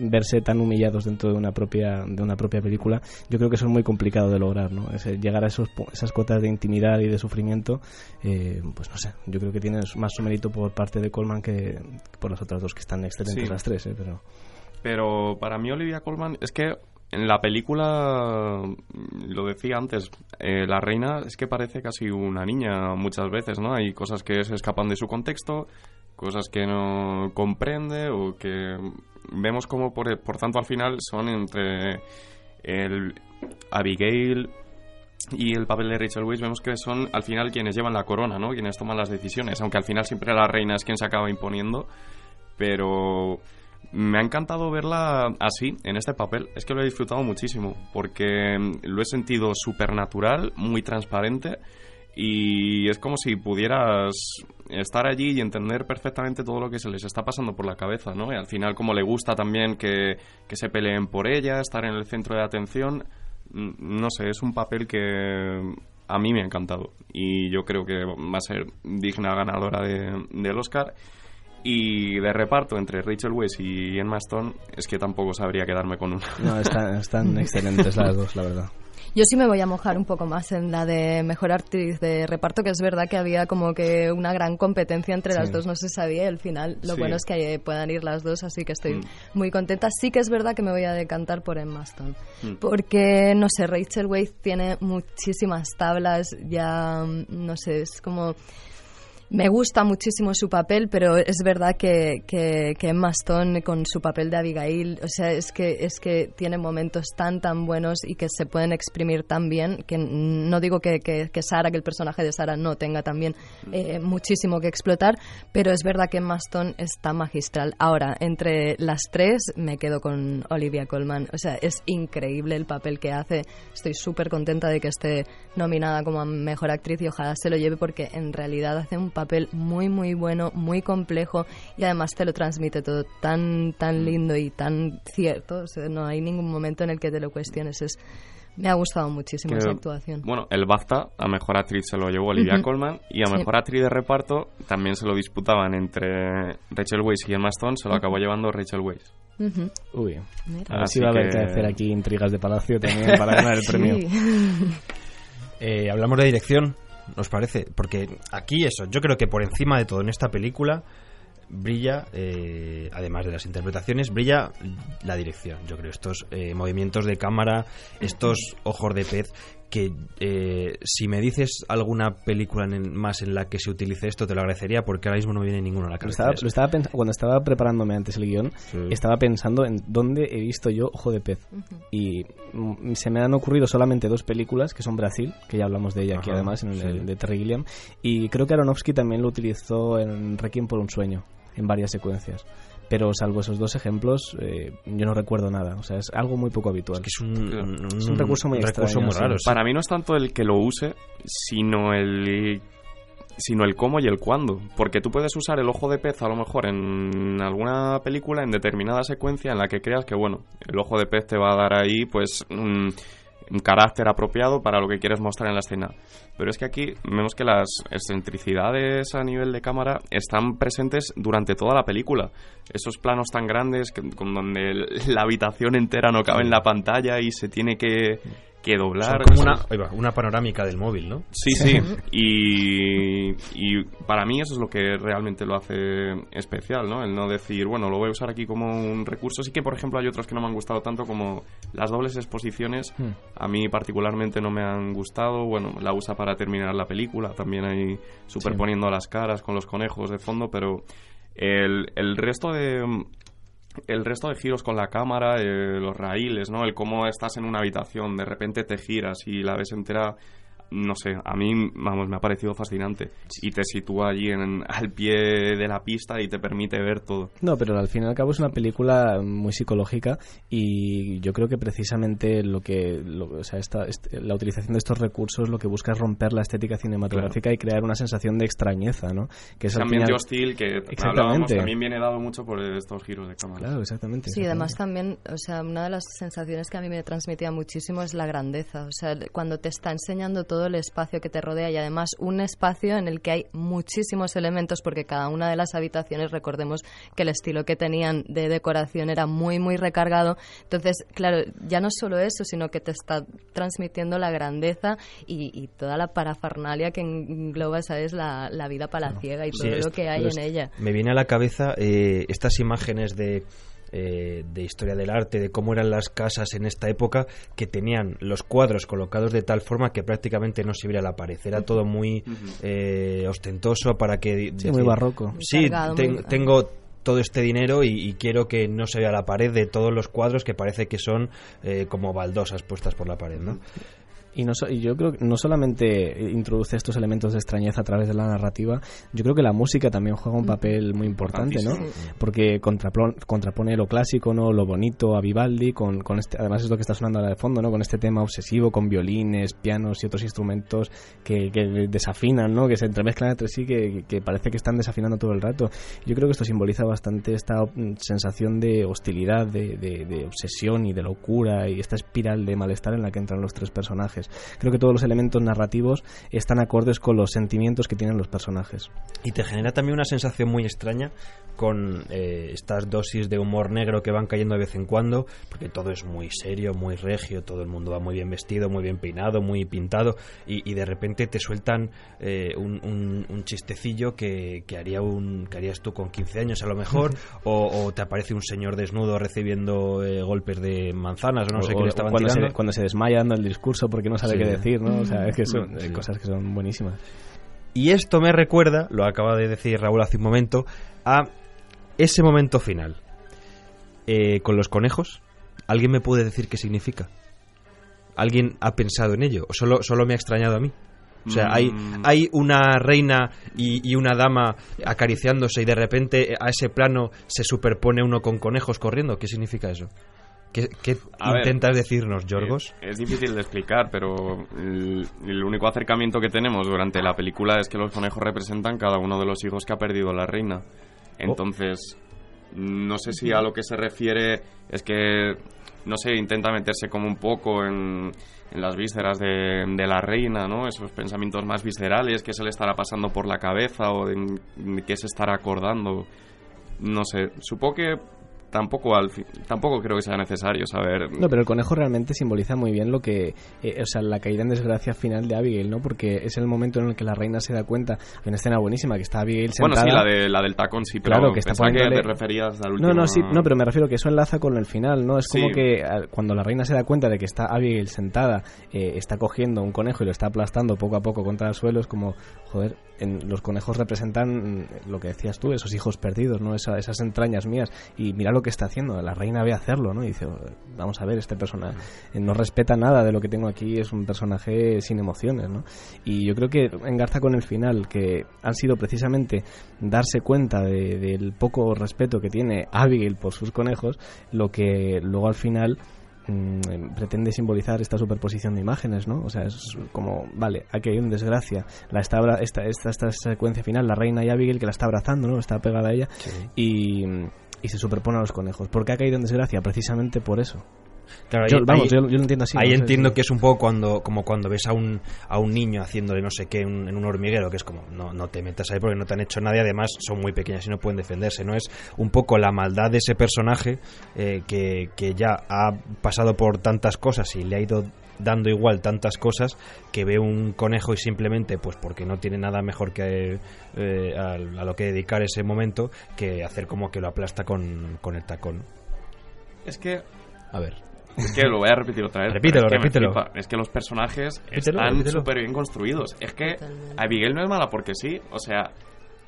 verse tan humillados dentro de una propia de una propia película yo creo que eso es muy complicado de lograr no Ese- llegar a esos esas cotas de intimidad y de sufrimiento eh, pues no sé yo creo que tiene más su mérito por parte de Colman que, por las otras dos que están excelentes Sí. las tres ¿eh? pero Pero para mí Olivia Colman es que en la película, mm, lo decía antes, eh, la reina es que parece casi una niña muchas veces, ¿no? Hay cosas que se escapan de su contexto, cosas que no comprende o que vemos como por, por tanto al final son entre el Abigail y el papel de Rachel Weisz vemos que son al final quienes llevan la corona, ¿no? Quienes toman las decisiones, aunque al final siempre la reina es quien se acaba imponiendo, pero me ha encantado verla así, en este papel. Es que lo he disfrutado muchísimo, porque lo he sentido súper natural, muy transparente, y es como si pudieras estar allí y entender perfectamente todo lo que se les está pasando por la cabeza, ¿no? Y al final, como le gusta también que, que se peleen por ella, estar en el centro de atención, no sé, es un papel que a mí me ha encantado y yo creo que va a ser digna ganadora de, del Oscar. Y de reparto entre Rachel Weisz y Emma Stone, es que tampoco sabría quedarme con una. No, están, están excelentes las dos, la verdad. Yo sí me voy a mojar un poco más en la de mejor actriz de reparto, que es verdad que había como que una gran competencia entre las dos, no se sabía y al final lo Sí. bueno es que puedan ir las dos, así que estoy Mm. muy contenta. Sí que es verdad que me voy a decantar por Emma Stone, Mm. porque, no sé, Rachel Weisz tiene muchísimas tablas, ya, mm, no sé, es como... Me gusta muchísimo su papel, pero es verdad que, que, que Emma Stone con su papel de Abigail, o sea, es que, es que tiene momentos tan, tan buenos y que se pueden exprimir tan bien, que no digo que, que, que Sara, que el personaje de Sara no tenga también eh, muchísimo que explotar, pero es verdad que Emma Stone está magistral. Ahora, entre las tres me quedo con Olivia Colman, o sea, es increíble el papel que hace, estoy súper contenta de que esté nominada como Mejor Actriz y ojalá se lo lleve porque en realidad hace un papel muy muy bueno, muy complejo y además te lo transmite todo tan tan lindo y tan cierto, o sea, no hay ningún momento en el que te lo cuestiones, es me ha gustado muchísimo esa actuación. Bueno, el BAFTA a mejor actriz se lo llevó Olivia Ujú. Colman y a Sí. mejor actriz de reparto también se lo disputaban entre Rachel Weisz y Emma Stone, se lo acabó llevando Rachel Weisz. Ujú. Uy, Mira. a ver Así si va a haber que- que hacer aquí intrigas de palacio también para ganar el premio. Sí. Eh, hablamos de dirección, ¿nos parece? Porque aquí eso, yo creo que por encima de todo en esta película brilla, eh, además de las interpretaciones, brilla la dirección. Yo creo estos eh, movimientos de cámara, estos ojos de pez, que eh, si me dices alguna película en- más en la que se utilice esto, te lo agradecería porque ahora mismo no me viene ninguno a la Lo cabeza. estaba, lo estaba pens- cuando estaba preparándome antes el guion, Sí. estaba pensando en dónde he visto yo Ojo de Pez. Y mm, se me han ocurrido solamente dos películas, que son Brasil, que ya hablamos de ella aquí además, en el sí. de Terry Gilliam, y creo que Aronofsky también lo utilizó en Requiem por un sueño, en varias secuencias. Pero salvo esos dos ejemplos, eh, yo no recuerdo nada. O sea, es algo muy poco habitual. Es que es un, Es un recurso muy extraño, muy sí. raro. sí. Para mí no es tanto el que lo use, sino el sino el cómo y el cuándo. Porque tú puedes usar el ojo de pez a lo mejor en alguna película, en determinada secuencia en la que creas que, bueno, el ojo de pez te va a dar ahí, pues, un, un carácter apropiado para lo que quieres mostrar en la escena. Pero es que aquí vemos que las excentricidades a nivel de cámara están presentes durante toda la película. Esos planos tan grandes con donde la habitación entera no cabe en la pantalla y se tiene que, que Son doblar. como Eso- una, ahí va, una panorámica del móvil, ¿no? Sí, sí. Y, y para mí eso es lo que realmente lo hace especial, ¿no? El no decir, bueno, lo voy a usar aquí como un recurso. Sí que, por ejemplo, hay otros que no me han gustado tanto como las dobles exposiciones. Hmm. A mí particularmente no me han gustado. Bueno, la usa para terminar la película. También ahí superponiendo las caras con los conejos de fondo, pero el, el resto de el resto de giros con la cámara, eh, los raíles, ¿no? El cómo estás en una habitación, de repente te giras y la ves entera, no sé, a mí, vamos, me ha parecido fascinante. Y te sitúa allí en, al pie de la pista y te permite ver todo. No, pero al fin y al cabo es una película muy psicológica y yo creo que precisamente lo que, lo- o sea, esta, este- la utilización de estos recursos lo que busca es romper la estética cinematográfica y crear una sensación de extrañeza, ¿no? Que es También final- Joe Steel, que Exactamente. también viene dado mucho por estos giros de cámara. Claro, exactamente. Sí, además exactamente. también, o sea, una de las sensaciones que a mí me transmitía muchísimo es la grandeza. O sea, cuando te está enseñando todo el espacio que te rodea y además un espacio en el que hay muchísimos elementos, porque cada una de las habitaciones, recordemos que el estilo que tenían de decoración era muy, muy recargado. Entonces, claro, ya no solo eso, sino que te está transmitiendo la grandeza y, y toda la parafernalia que engloba, ¿sabes? La, la vida palaciega y todo Sí, lo que hay en ella. Me viene a la cabeza eh, estas imágenes de, eh, de historia del arte, de cómo eran las casas en esta época, que tenían los cuadros colocados de tal forma que prácticamente no se viera la pared. Era todo muy eh, ostentoso para que... Sí, muy barroco. Sí, Cargado, ten- muy- tengo todo este dinero y, y quiero que no se vea la pared de todos los cuadros que parece que son eh, como baldosas puestas por la pared, ¿no? Y, no y yo creo que no solamente introduce estos elementos de extrañeza a través de la narrativa, yo creo que la música también juega un papel muy importante, ¿no? Porque contrapone, contrapone lo clásico, ¿no? Lo bonito a Vivaldi, con, con este, además es lo que está sonando ahora de fondo, ¿no? Con este tema obsesivo, con violines, pianos y otros instrumentos que, que desafinan, ¿no? Que se entremezclan entre sí, que, que parece que están desafinando todo el rato. Yo creo que esto simboliza bastante esta mm, sensación de hostilidad, de, de, de obsesión y de locura y esta espiral de malestar en la que entran los tres personajes. Creo que todos los elementos narrativos están acordes con los sentimientos que tienen los personajes. Y te genera también una sensación muy extraña con eh, estas dosis de humor negro que van cayendo de vez en cuando, porque todo es muy serio, muy regio, todo el mundo va muy bien vestido, muy bien peinado, muy pintado, y, de repente te sueltan eh, un, chistecillo que, haría un, que harías tú con 15 años a lo mejor, o, te aparece un señor desnudo recibiendo eh, golpes de manzanas o no sé qué le estaban cuando tirando. Se, cuando se desmaya dando el discurso porque no sabe qué decir, ¿no? O sea, es que son cosas que son buenísimas. Y esto me recuerda, lo acaba de decir Raúl hace un momento, a ese momento final. Eh, con los conejos, ¿alguien me puede decir qué significa? ¿Alguien ha pensado en ello? ¿O solo, solo me ha extrañado a mí? O sea, hay, mm. hay una reina y, y, una dama acariciándose y de repente a ese plano se superpone uno con conejos corriendo. ¿Qué significa eso? ¿Qué, intentas decirnos, Yorgos? Es, difícil de explicar, pero el, único acercamiento que tenemos durante la película es que los conejos representan cada uno de los hijos que ha perdido la reina. Oh. Entonces, no sé si a lo que se refiere es que, no sé, intenta meterse como un poco en, las vísceras de, la reina, ¿no? Esos pensamientos más viscerales que se le estará pasando por la cabeza o de, de qué se estará acordando. No sé, supongo que tampoco al tampoco creo que sea necesario saber no pero el conejo realmente simboliza muy bien lo que eh, o sea la caída en desgracia final de Abigail no porque es el momento en el que la reina se da cuenta. Hay una escena buenísima que está Abigail sentada bueno sí la de la del tacón sí pero claro que está que te referías al último no no sí no pero me refiero que eso enlaza con el final no es como que cuando la reina se da cuenta de que está Abigail sentada eh, está cogiendo un conejo y lo está aplastando poco a poco contra el suelo es como joder en, los conejos representan lo que decías tú esos hijos perdidos no esas entrañas mías y mira lo que está haciendo. La reina ve a hacerlo, ¿no? Y dice, vamos a ver, este personaje no respeta nada de lo que tengo aquí, es un personaje sin emociones, ¿no? Y yo creo que engarza con el final, que han sido precisamente darse cuenta del poco respeto que tiene Abigail por sus conejos, lo que luego al final mm, pretende simbolizar esta superposición de imágenes, ¿no? O sea, es como, vale, aquí hay una desgracia, la está, esta, esta, esta secuencia final, la reina y Abigail que la está abrazando, ¿no? Está pegada a ella y y se superpone a los conejos. ¿Por qué ha caído en desgracia? Precisamente por eso. Claro, yo, vamos, yo, lo entiendo así. Ahí entiendo que es un poco cuando, como cuando ves a un, a un niño haciéndole no sé qué en un hormiguero, que es como, no, no te metas ahí porque no te han hecho nada y además son muy pequeñas y no pueden defenderse. No es un poco la maldad de ese personaje eh, que, que ya ha pasado por tantas cosas y le ha ido dando igual tantas cosas que ve un conejo y simplemente, pues porque no tiene nada mejor que eh, a, lo que dedicar ese momento, que hacer como que lo aplasta con, con el tacón. Es que... A ver. Es que lo voy a repetir otra vez. Repítelo, es repítelo. Es que los personajes están súper bien construidos. Es que Abigail no es mala porque sí. O sea,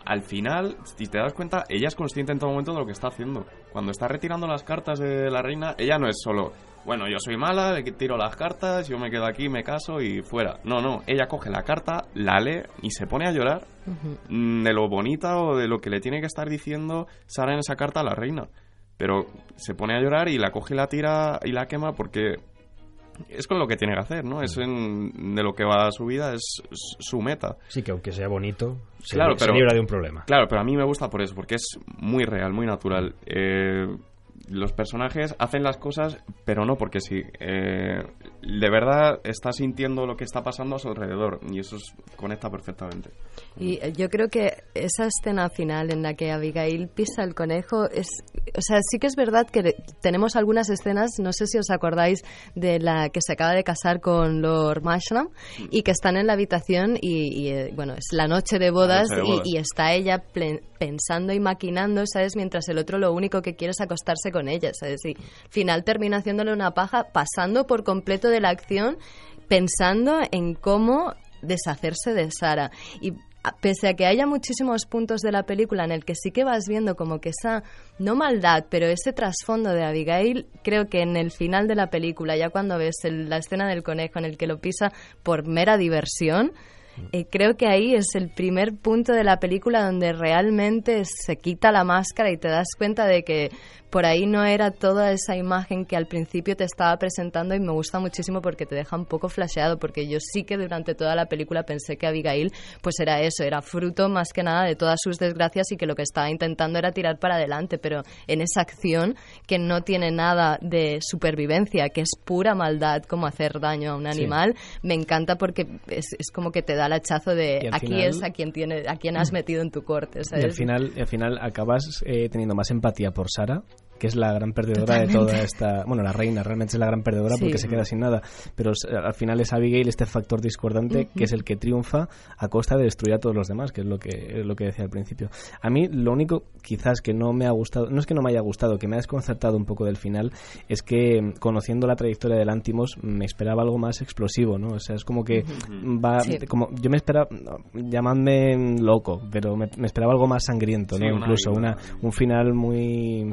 al final, si te das cuenta, ella es consciente en todo momento de lo que está haciendo. Cuando está retirando las cartas de la reina, ella no es solo bueno, yo soy mala, le tiro las cartas, yo me quedo aquí, me caso y fuera. No, no, ella coge la carta, la lee y se pone a llorar mm, de lo bonita o de lo que le tiene que estar diciendo Sara en esa carta a la reina. Pero se pone a llorar y la coge y la tira y la quema porque es con lo que tiene que hacer, ¿no? Es en, de lo que va a su vida, es, su meta. Sí, que aunque sea bonito, se, claro, pero, libra de un problema. Claro, pero a mí me gusta por eso, porque es muy real, muy natural. Eh, los personajes hacen las cosas, pero no porque sí. Eh, de verdad está sintiendo lo que está pasando a su alrededor y eso conecta perfectamente. Y eh, yo creo que esa escena final en la que Abigail pisa el conejo es, o sea, sí que es verdad que tenemos algunas escenas, no sé si os acordáis de la que se acaba de casar con Lord Mashram y que están en la habitación y, eh, bueno, es la noche de bodas, Y, está ella pensando y maquinando, ¿sabes? Mientras el otro lo único que quiere es acostarse con ella, ¿sabes? Y final termina haciéndole una paja pasando por completo de la acción pensando en cómo deshacerse de Sara. Y pese a que haya muchísimos puntos de la película en el que sí que vas viendo como que esa, no maldad, pero ese trasfondo de Abigail, creo que en el final de la película, ya cuando ves la escena del conejo en el que lo pisa por mera diversión, eh, creo que ahí es el primer punto de la película donde realmente se quita la máscara y te das cuenta de que por ahí no era toda esa imagen que al principio te estaba presentando y me gusta muchísimo porque te deja un poco flasheado porque yo sí que durante toda la película pensé que Abigail pues era eso, era fruto más que nada de todas sus desgracias y que lo que estaba intentando era tirar para adelante, pero en esa acción que no tiene nada de supervivencia, que es pura maldad como hacer daño a un animal, me encanta porque es, como que te da el hachazo de aquí es a quien tiene a quien has metido en tu corte, Y al final, al final acabas eh, teniendo más empatía por Sara que es la gran perdedora de toda esta... Bueno, la reina realmente es la gran perdedora porque se queda sin nada, pero al final es Abigail este factor discordante que es el que triunfa a costa de destruir a todos los demás, que es lo que, lo que decía al principio. A mí lo único quizás que no me ha gustado, no es que no me haya gustado, que me ha desconcertado un poco del final, es que conociendo la trayectoria del Antimos me esperaba algo más explosivo, ¿no? O sea, es como que va... Como, yo me esperaba, llamadme loco, pero me, esperaba algo más sangriento, ¿no? Incluso una, un final muy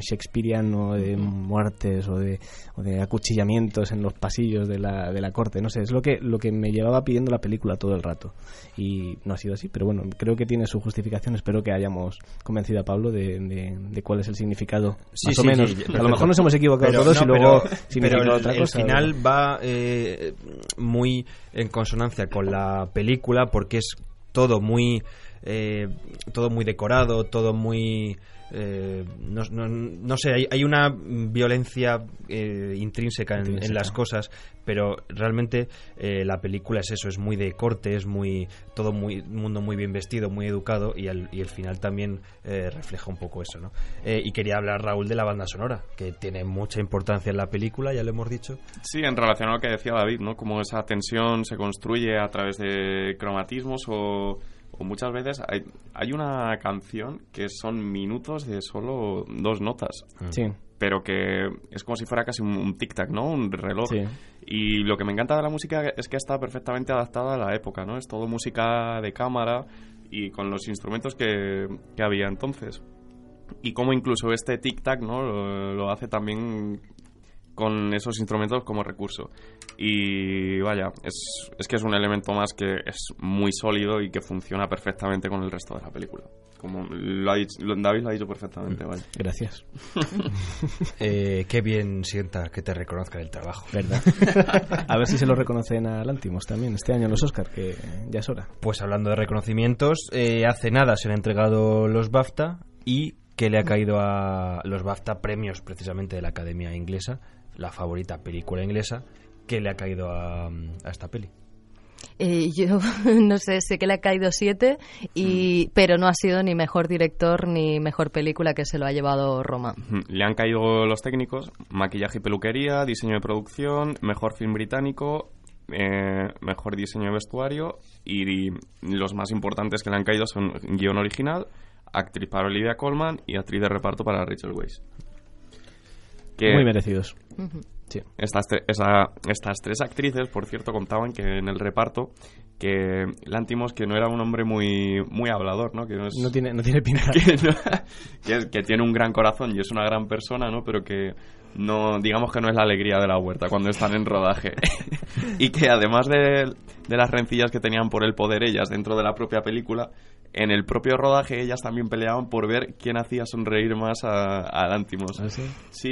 Shakespearean de muertes o de, o de acuchillamientos en los pasillos de la, de la corte. No sé, es lo que, lo que me llevaba pidiendo la película todo el rato. Y no ha sido así, pero bueno, creo que tiene su justificación. Espero que hayamos convencido a Pablo de, de, cuál es el significado. más o menos. a lo mejor nos hemos equivocado todos y luego pero, otra cosa. El final va eh, muy en consonancia con la película porque es todo muy eh, todo muy decorado, todo muy eh, no, no, sé, hay, hay una violencia eh, intrínseca, en, las cosas, pero realmente eh, la película es eso, es muy de corte, es muy todo muy mundo muy bien vestido, muy educado y, el, y el final también refleja un poco eso, ¿no? y quería hablar Raúl de la banda sonora, que tiene mucha importancia en la película, ya lo hemos dicho. Sí, en relación a lo que decía David, ¿no? Como esa tensión se construye a través de cromatismos o muchas veces hay, hay una canción que son minutos de solo dos notas. Sí. Pero que es como si fuera casi un, tic-tac, ¿no? Un reloj. Y lo que me encanta de la música es que está perfectamente adaptada a la época, ¿no? Es todo música de cámara y con los instrumentos que, que había entonces. Y como incluso este tic-tac, ¿no? lo hace también con esos instrumentos como recurso. Y vaya, es, es que es un elemento más que es muy sólido y que funciona perfectamente con el resto de la película. Como lo ha dicho, David lo ha dicho perfectamente, vale. Gracias. eh, qué bien sienta que te reconozcan el trabajo. ¿Verdad? a ver si se lo reconocen a Lantimos también este año en los Oscar, que ya es hora. Pues hablando de reconocimientos, eh, hace nada se han entregado los BAFTA y que le ha caído a los BAFTA premios precisamente de la Academia Inglesa la favorita película inglesa que le ha caído a, esta peli. Eh, yo no sé, sé que le ha caído siete, y, mm. pero no ha sido ni mejor director ni mejor película que se lo ha llevado Roma. Le han caído los técnicos, maquillaje y peluquería, diseño de producción, mejor film británico, eh, mejor diseño de vestuario y, los más importantes que le han caído son guion original, actriz para Olivia Colman y actriz de reparto para Rachel Weisz. Muy merecidos. Estas, estas tres actrices, por cierto, contaban que en el reparto que Lantimos que no era un hombre muy muy hablador, ¿no? Que no, tiene no tiene pinta. Que, que, tiene un gran corazón y es una gran persona, ¿no? Pero que no digamos que no es la alegría de la huerta cuando están en rodaje y que además de, de las rencillas que tenían por el poder ellas dentro de la propia película en el propio rodaje ellas también peleaban por ver quién hacía sonreír más a, a Lantimos. ¿Ah, sí? Sí,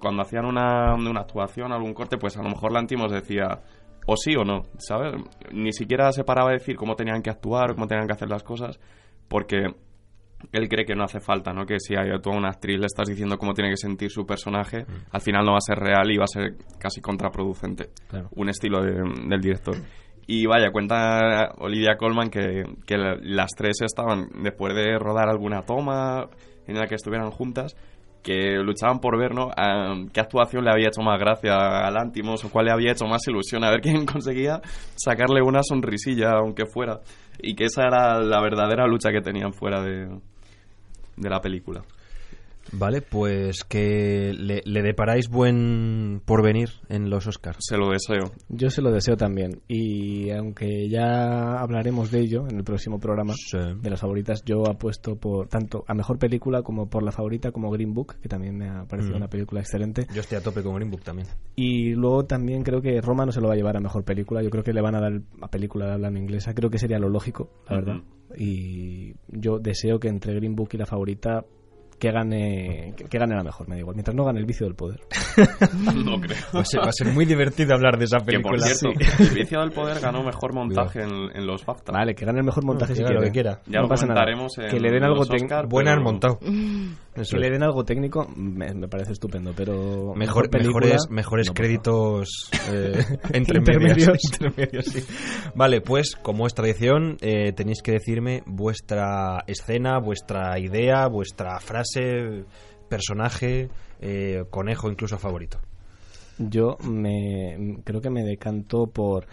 cuando hacían una, una actuación, algún corte, pues a lo mejor Lantimos decía o sí o no, ¿sabes? Ni siquiera se paraba a decir cómo tenían que actuar, cómo tenían que hacer las cosas, porque él cree que no hace falta, ¿no? Que si hay a una actriz le estás diciendo cómo tiene que sentir su personaje, mm. al final no va a ser real y va a ser casi contraproducente. Un estilo del director. Y vaya, cuenta Olivia Colman que, que las tres estaban, después de rodar alguna toma en la que estuvieran juntas, que luchaban por ver ¿no? qué actuación le había hecho más gracia a Lantimos o cuál le había hecho más ilusión, a ver quién conseguía sacarle una sonrisilla, aunque fuera. Y que esa era la verdadera lucha que tenían fuera de, de la película. Vale, pues que le, le deparáis buen porvenir en los Oscars. Se lo deseo. Yo se lo deseo también. Y aunque ya hablaremos de ello en el próximo programa, Sí. de las favoritas, yo apuesto por tanto a mejor película como por la favorita como Green Book, que también me ha parecido Mm. una película excelente. Yo estoy a tope con Green Book también. Y luego también creo que Roma no se lo va a llevar a mejor película. Yo creo que le van a dar a película de habla inglesa. Creo que sería lo lógico, la verdad. Y yo deseo que entre Green Book y la favorita que gane que, que gane la mejor, me da igual. Mientras no gane el vicio del poder. No creo. Va a ser, va a ser muy divertido hablar de esa Que por película. cierto, El vicio del poder ganó mejor montaje en, en los BAFTA. Vale, que gane el mejor montaje que si haga lo quiere. que quiera. Ya no lo pasa nada. en Que le den algo. Oscar, Buena pero- han montado. Eso Que le den algo técnico me, me parece estupendo, pero Mejor- película, mejores mejores no, créditos eh, entre Intermedios. medios. Intermedios, sí. Vale, pues como es tradición, eh, tenéis que decirme vuestra escena, vuestra idea, vuestra frase, personaje, eh, conejo incluso favorito. Yo me creo que me decanto por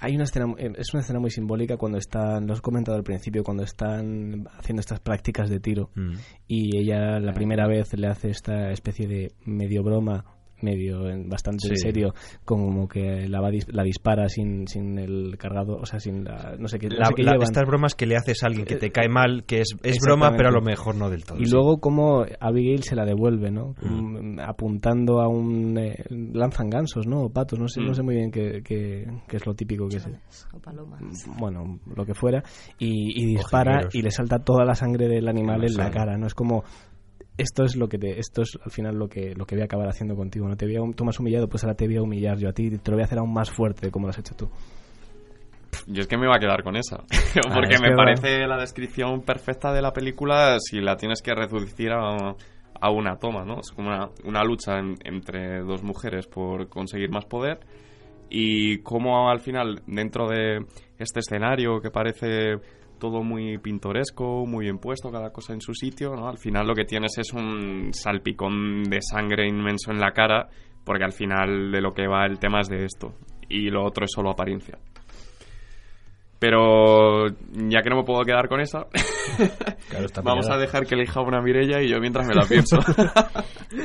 hay una escena eh, es una escena muy simbólica cuando están lo has comentado al principio cuando están haciendo estas prácticas de tiro Mm. y ella la primera vez le hace esta especie de medio broma medio en- bastante en serio como que la, va dis- la dispara sin, sin el cargado o sea sin la no sé qué, no La- sé qué la- llevan. estas bromas que le haces a alguien que te Eh, cae mal, que es, es broma, pero a lo mejor no del todo. Y sí. luego como Abigail se la devuelve, ¿no? Mm. Mm, Apuntando a un... eh, lanzan gansos, ¿no? O patos, no sé, Mm. no sé muy bien qué, qué- qué es lo típico que es. O palomas. Bueno, lo que fuera. Y, y dispara y le salta toda la sangre del animal en la cara, ¿no? Es como... Esto es lo que te, esto es al final lo que lo que voy a acabar haciendo contigo. No te voy a, tú me has humillado, pues ahora te voy a humillar yo a ti. Te lo voy a hacer aún más fuerte de como lo has hecho tú. Yo es que me iba a quedar con esa. Porque es me parece la descripción perfecta de la película si la tienes que reducir a, a una toma, ¿no? Es como una, una lucha en- entre dos mujeres por conseguir más poder y cómo al final, dentro de este escenario que parece todo muy pintoresco, muy bien puesto, cada cosa en su sitio, ¿no? Al final lo que tienes es un salpicón de sangre inmenso en la cara, porque al final de lo que va el tema es de esto. Y lo otro es solo apariencia. Pero ya que no me puedo quedar con esa, Claro, está vamos a dejar que elija una Mirella y yo mientras me la pienso.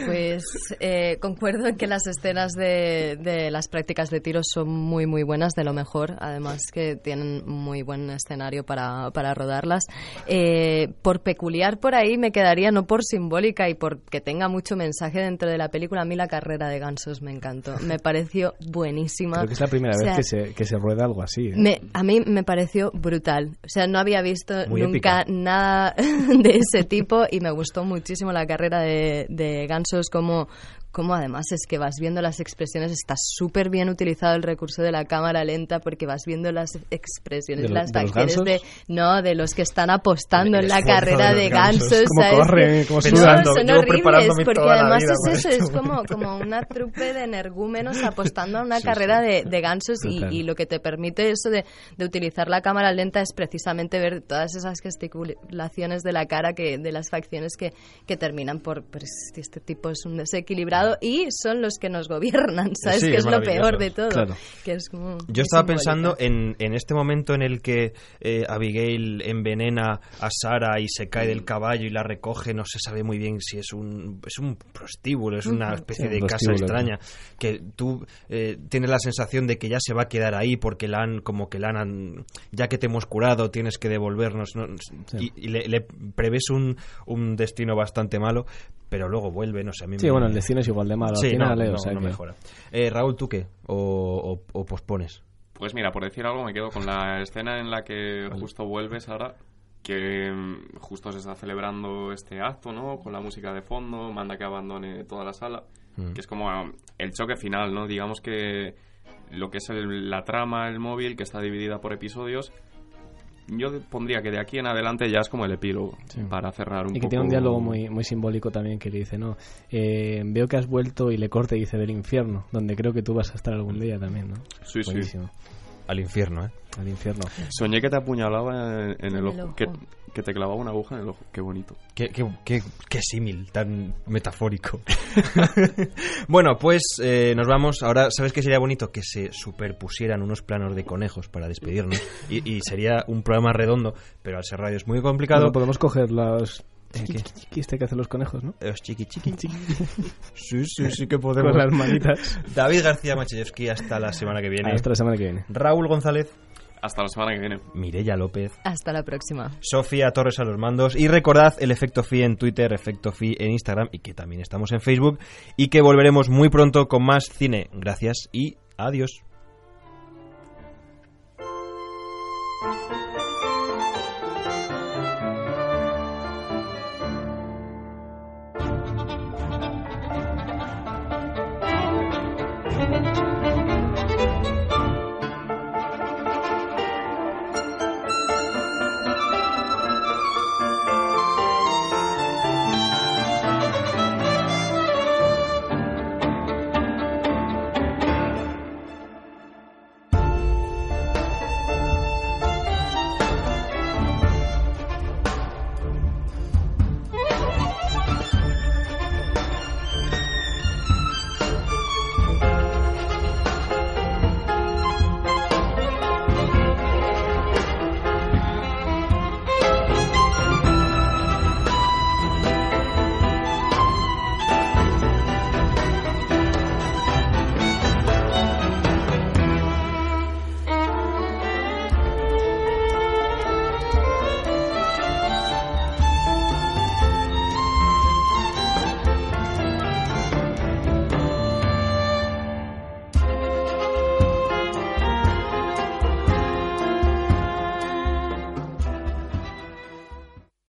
Pues eh, concuerdo en que las escenas de, de las prácticas de tiro son muy, muy buenas, de lo mejor. Además que tienen muy buen escenario para, para rodarlas. Eh, por peculiar por ahí me quedaría, no por simbólica y por que tenga mucho mensaje dentro de la película, a mí la carrera de gansos me encantó. Me pareció buenísima. Creo que es la primera O sea, vez que se, que se rueda algo así. ¿eh? me- a mí me pareció brutal. O sea, no había visto Muy nunca épica. nada de ese tipo y me gustó muchísimo la carrera de, de Gansos como, como además es que vas viendo las expresiones, está súper bien utilizado el recurso de la cámara lenta porque vas viendo las expresiones, ¿De lo- las de facciones de... No, de los que están apostando en la carrera de gansos. Cómo ¿sabes? corren, cómo no, son horribles porque además vida es eso, esto. es como, como una trupe de energúmenos apostando a una Sí, carrera sí. de, de gansos y, lo que te permite eso de, de utilizar la cámara lenta es precisamente ver todas esas gesticulaciones de la cara, que de las facciones que, que terminan por, pues, este tipo es un desequilibrado y son los que nos gobiernan, ¿sabes? Sí, que es es lo peor de todo. Claro. Que es como muy Yo estaba pensando en, en este momento en el que eh, Abigail envenena a Sara y se cae del caballo y la recoge, no se sabe muy bien si es un, es un prostíbulo, es una especie Sí, de casa extraña, que tú eh, tienes la sensación de que ya se va a quedar ahí porque la han, como que la han, ya que te hemos curado, tienes que devolvernos, ¿no? y, y le, le prevés un, un destino bastante malo, pero luego vuelve, no sé, a mí Sí, me- bueno, el destino es igual de malo. Sí, al final, no, eh, o no, sea no que- mejora. Eh, Raúl, ¿tú qué? ¿O, o- o pospones? Pues mira, por decir algo, me quedo con la escena en la que justo vuelve Sara, que mm, justo se está celebrando este acto, ¿no? Con la música de fondo, manda que abandone toda la sala, Mm. que es como ah, el choque final, ¿no? Digamos que lo que es el- la trama, el móvil, que está dividida por episodios, yo pondría que de aquí en adelante ya es como el epílogo, Sí. para cerrar un Y que poco... tiene un diálogo muy, muy simbólico también que le dice, no, eh, veo que has vuelto y le corte y dice del infierno, donde creo que tú vas a estar algún día también, ¿no? Sí, sí. Al infierno, ¿eh? Al infierno. Soñé que te apuñalaba en, en el En ojo, el ojo. Que, que te clavaba una aguja en el ojo, qué bonito. Qué, qué, qué- qué símil, tan metafórico. bueno, pues eh, nos vamos. Ahora, ¿sabes qué sería bonito? Que se superpusieran unos planos de conejos para despedirnos. Y, y sería un programa redondo, pero al ser radio es muy complicado. Bueno, podemos coger los Chiqui, Este que hace los conejos, ¿no? Los chiqui chiqui. sí, sí, sí que podemos. Con las manitas. David García Machayevsky, hasta la semana que viene. Hasta la semana que viene. Raúl González, Hasta la semana que viene. Mirella López, Hasta la próxima. Sofía Torres a los mandos. Y recordad el efecto FI en Twitter, efecto FI en Instagram y que también estamos en Facebook. Y que volveremos muy pronto con más cine. Gracias y adiós.